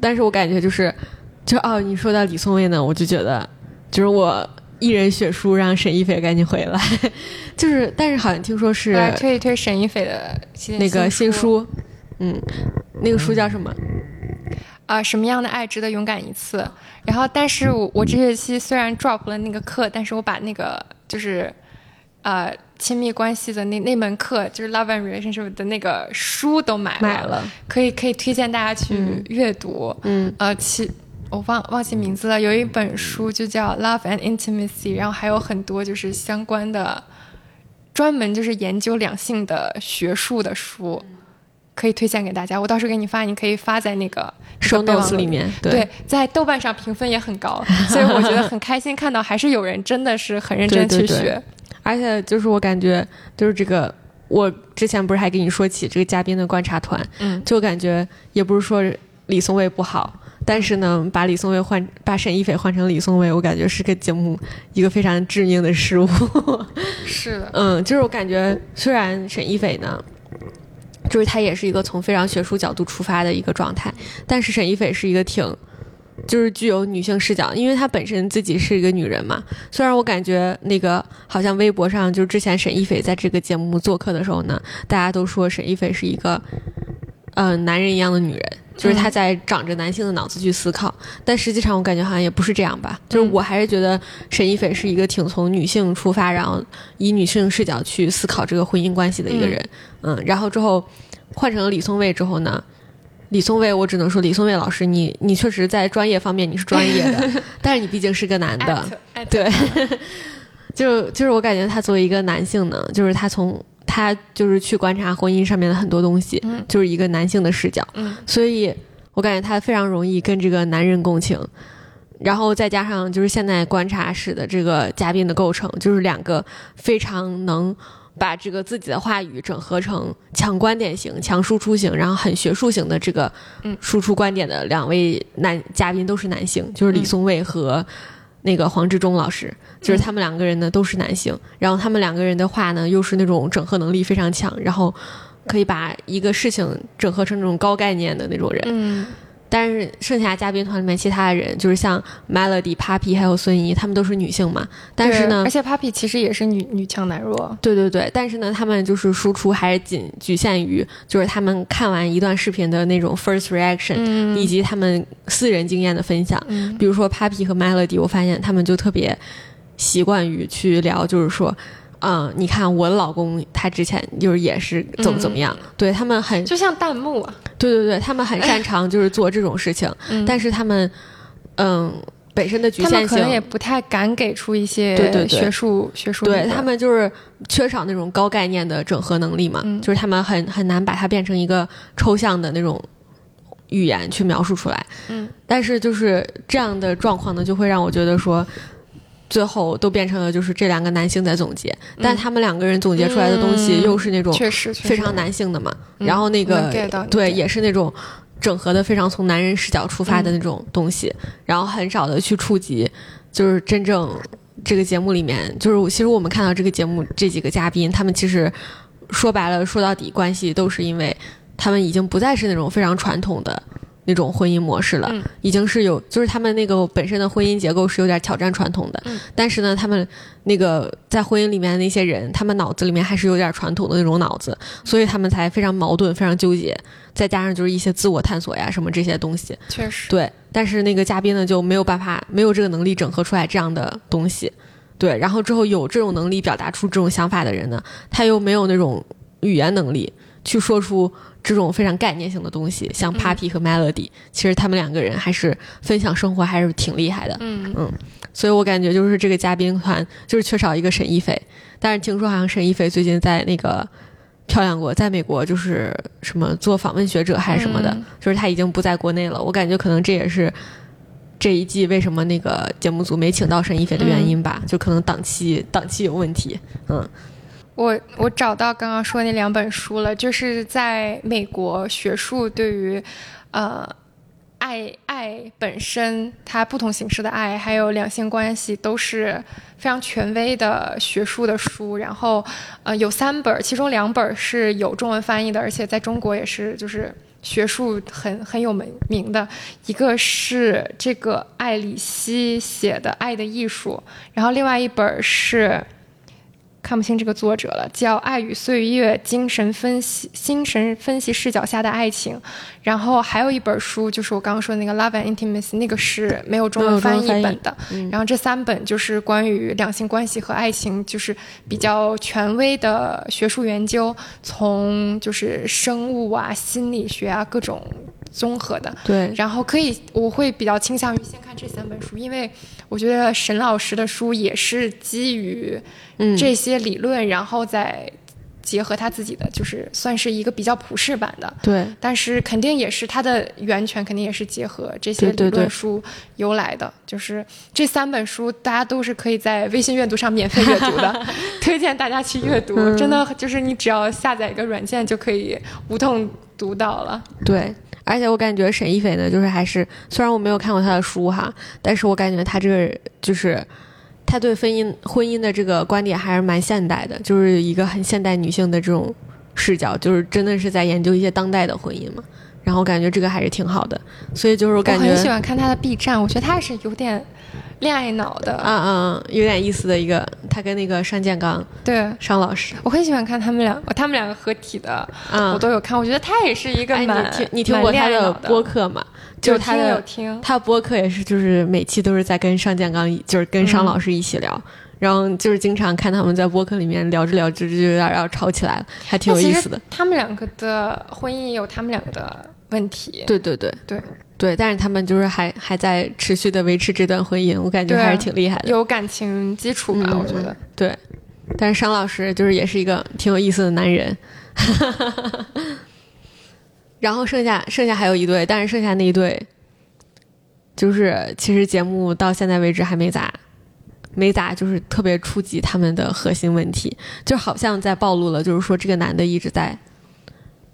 Speaker 3: 但是我感觉就是，就哦，你说到李松蔚呢，我就觉得，就是我一人血书让沈一菲赶紧回来，就是，但是好像听说是
Speaker 2: 来推一推沈一菲的新
Speaker 3: 那个新
Speaker 2: 书。
Speaker 3: 书，嗯，那个书叫什么？
Speaker 2: 啊、什么样的爱值得勇敢一次？然后，但是我我这学期虽然 drop 了那个课，但是我把那个就是呃亲密关系的那那门课，就是 love and relationship 的那个书都买了，
Speaker 3: 买了，
Speaker 2: 可以可以推荐大家去阅读。
Speaker 3: 嗯。
Speaker 2: 呃，其我忘忘记名字了，有一本书就叫《Love and Intimacy》，然后还有很多就是相关的，专门就是研究两性的学术的书，可以推荐给大家。我到时候给你发，你可以发在那个
Speaker 3: ，show notes 里面，
Speaker 2: 对，在豆瓣上评分也很高，所以我觉得很开心，看到还是有人真的是很认真
Speaker 3: 对对对
Speaker 2: 去学。
Speaker 3: 而且就是我感觉就是这个，我之前不是还跟你说起这个嘉宾的观察团，
Speaker 2: 嗯，
Speaker 3: 就感觉也不是说李松蔚不好，但是呢，把李松蔚换把沈一菲换成李松蔚，我感觉是个节目一个非常致命的失误。
Speaker 2: 是的，
Speaker 3: 嗯，就是我感觉虽然沈一菲呢。就是她也是一个从非常学术角度出发的一个状态，但是沈一菲是一个挺，就是具有女性视角，因为她本身自己是一个女人嘛。虽然我感觉那个好像微博上，就是之前沈一菲在这个节目做客的时候呢，大家都说沈一菲是一个，呃男人一样的女人，就是她在长着男性的脑子去思考。但实际上我感觉好像也不是这样吧，就是我还是觉得沈一斐是一个挺从女性出发，然后以女性视角去思考这个婚姻关系的一个人。嗯，然后之后换成了李松蔚之后呢？李松蔚，我只能说李松蔚老师，你你确实在专业方面你是专业的，但是你毕竟是个男的，对，就就是我感觉他作为一个男性呢，就是他从他就是去观察婚姻上面的很多东西，就是一个男性的视角，所以我感觉他非常容易跟这个男人共情，然后再加上就是现在观察室的这个嘉宾的构成，就是两个非常能。把这个自己的话语整合成强观点型、强输出型，然后很学术型的这个输出观点的两位男嘉宾都是男性，就是李松蔚和那个黄志忠老师，就是他们两个人呢都是男性，然后他们两个人的话呢又是那种整合能力非常强，然后可以把一个事情整合成那种高概念的那种人。但是剩下嘉宾团里面其他的人，就是像 Melody、Papi 还有孙怡，他们都是女性嘛。但是呢，
Speaker 2: 而且 Papi 其实也是女女强男弱。
Speaker 3: 对对对，但是呢，他们就是输出还是仅局限于就是他们看完一段视频的那种 first reaction，以及他们私人经验的分享。比如说 Papi 和 Melody，我发现他们就特别习惯于去聊，就是说。嗯，你看我的老公，他之前就是也是怎么怎么样，对他们很
Speaker 2: 就像弹幕啊，
Speaker 3: 对对对，他们很擅长就是做这种事情，但是他们嗯本身的局限性，他们可
Speaker 2: 能也不太敢给出一些
Speaker 3: 对对
Speaker 2: 学术学术，
Speaker 3: 对他们就是缺少那种高概念的整合能力嘛，就是他们很很难把它变成一个抽象的那种语言去描述出来，
Speaker 2: 嗯，
Speaker 3: 但是就是这样的状况呢，就会让我觉得说。最后都变成了就是这两个男性在总结，但他们两个人总结出来的东西又是那种
Speaker 2: 确实
Speaker 3: 非常男性的嘛。然后那个对也是那种整合的非常从男人视角出发的那种东西，然后很少的去触及，就是真正这个节目里面，就是其实我们看到这个节目这几个嘉宾，他们其实说白了说到底关系都是因为他们已经不再是那种非常传统的。那种婚姻模式了，已经是有，就是他们那个本身的婚姻结构是有点挑战传统的，但是呢，他们那个在婚姻里面的那些人，他们脑子里面还是有点传统的那种脑子，所以他们才非常矛盾，非常纠结，再加上就是一些自我探索呀什么这些东西，
Speaker 2: 确实。
Speaker 3: 对，但是那个嘉宾呢就没有办法，没有这个能力整合出来这样的东西，对，然后之后有这种能力表达出这种想法的人呢，他又没有那种语言能力去说出。这种非常概念性的东西，像 Papi 和 Melody，其实他们两个人还是分享生活还是挺厉害的。
Speaker 2: 嗯
Speaker 3: 嗯，所以我感觉就是这个嘉宾团就是缺少一个沈一菲，但是听说好像沈一菲最近在那个漂亮过，在美国就是什么做访问学者还是什么的，就是他已经不在国内了。我感觉可能这也是这一季为什么那个节目组没请到沈一菲的原因吧，就可能档期档期有问题。嗯。
Speaker 2: 我我找到刚刚说那两本书了，就是在美国学术对于，呃，爱爱本身它不同形式的爱，还有两性关系都是非常权威的学术的书。然后，呃，有三本，其中两本是有中文翻译的，而且在中国也是就是学术很很有名名的。一个是这个艾里希写的《爱的艺术》，然后另外一本是。看不清这个作者了，叫《爱与岁月：精神分析精神分析视角下的爱情》，然后还有一本书，就是我刚刚说的那个《Love and Intimacy》，那个是没有中文翻译本的。然后这三本就是关于两性关系和爱情，就是比较权威的学术研究，从就是生物啊、心理学啊各种综合的。
Speaker 3: 对，
Speaker 2: 然后可以，我会比较倾向于先看这三本书，因为我觉得沈老师的书也是基于。这些理论，然后再结合他自己的，就是算是一个比较普世版的。
Speaker 3: 对，
Speaker 2: 但是肯定也是他的源泉，肯定也是结合这些理论书由来的。就是这三本书，大家都是可以在微信阅读上免费阅读的，推荐大家去阅读。真的，就是你只要下载一个软件就可以无痛读到了。
Speaker 3: 对，而且我感觉沈一菲呢，就是还是虽然我没有看过她的书哈，但是我感觉她这个就是。她对婚姻婚姻的这个观点还是蛮现代的，就是一个很现代女性的这种视角，就是真的是在研究一些当代的婚姻嘛。然后感觉这个还是挺好的，所以就是我感觉
Speaker 2: 我很喜欢看他的 B 站，我觉得他是有点恋爱脑的。
Speaker 3: 嗯嗯，有点意思的一个，他跟那个单建刚
Speaker 2: 对，
Speaker 3: 商老师，
Speaker 2: 我很喜欢看他们两个，他们两个合体的，
Speaker 3: 嗯
Speaker 2: 我都有看。我觉得他也是一个
Speaker 3: 你听你听过他
Speaker 2: 的
Speaker 3: 播客吗？就是他
Speaker 2: 有听有
Speaker 3: 的
Speaker 2: 听，
Speaker 3: 他播客也是，就是每期都是在跟单建刚，就是跟商老师一起聊，然后就是经常看他们在播客里面聊着聊着就有点要吵起来了，还挺有意思的。。
Speaker 2: 他们两个的婚姻也有他们两个的问题。
Speaker 3: 对对对
Speaker 2: 对
Speaker 3: 对，但是他们就是还还在持续的维持这段婚姻，我感觉还是挺厉害的。
Speaker 2: 有感情基础吧，
Speaker 3: 嗯
Speaker 2: 我觉得。
Speaker 3: 对，但是商老师就是也是一个挺有意思的男人。然后剩下剩下还有一对，但是剩下那一对，就是其实节目到现在为止还没咋，没咋就是特别触及他们的核心问题，就好像在暴露了，就是说这个男的一直在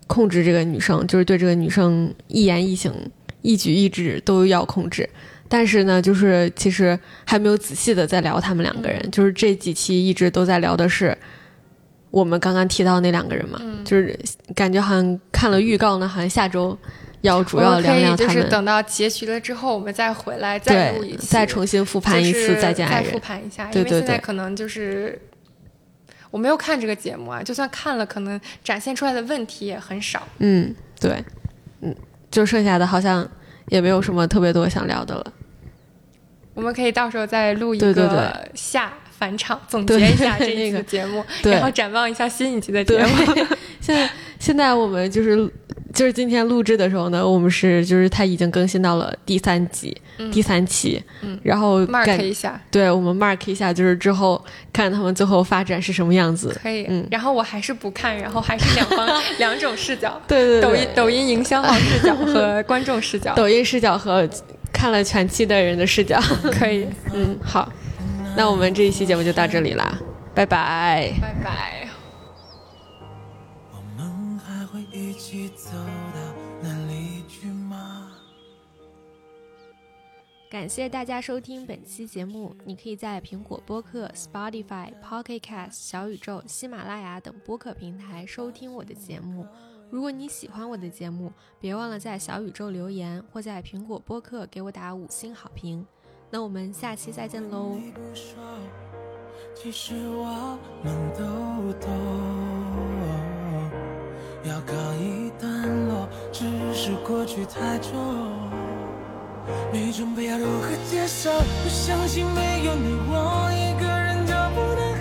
Speaker 3: 控制这个女生，就是对这个女生一言一行、一举一指都要控制。但是呢，就是其实还没有仔细的在聊他们两个人，就是这几期一直都在聊的是我们刚刚提到那两个人嘛，就是感觉好像看了预告呢，好像下周要主要
Speaker 2: 我们可以就是
Speaker 3: 聊聊他，
Speaker 2: 等到结局了之后，我们再回来再录一
Speaker 3: 再重新复盘一次《再见爱人
Speaker 2: 再复》。盘一下，
Speaker 3: 对对
Speaker 2: 因为现在
Speaker 3: 对
Speaker 2: 可能就是我没有看这个节目啊，就算看了，可能展现出来的问题也很少。
Speaker 3: 嗯，对，嗯，就剩下的好像也没有什么特别多想聊的了。
Speaker 2: 我们可以到时候再录一个下返场，总结一下 这一
Speaker 3: 那个
Speaker 2: 期的节目，然后展望一下新一期的节
Speaker 3: 对
Speaker 2: 目。，
Speaker 3: 现在现在我们就是就是今天录制的时候呢，我们是就是它已经更新到了第三集、第三期，
Speaker 2: 嗯
Speaker 3: 然后
Speaker 2: mark 一下，
Speaker 3: 对我们 mark 一下，就是之后看他们最后发展是什么样子。
Speaker 2: 可以。
Speaker 3: 嗯
Speaker 2: 然后我还是不看，然后还是两方 两种视角，
Speaker 3: 对对对，
Speaker 2: 抖音抖音营销号视角和观众视角，
Speaker 3: 抖音视角和看了全期的人的视角。
Speaker 2: 可以。
Speaker 3: 嗯，好，那我们这一期节目就到这里啦，拜拜。
Speaker 2: 拜拜。
Speaker 3: 感谢大家收听本期节目。你可以在苹果播客、Spotify、Pocket Cast、小宇宙、喜马拉雅等播客平台收听我的节目。如果你喜欢我的节目，别忘了在小宇宙留言，或在苹果播客给我打五星好评。那我们下期再见喽！
Speaker 1: 其实我们都懂。要告一段落，只是过去太重。你准备要如何接受？不相信没有你我一个人就不能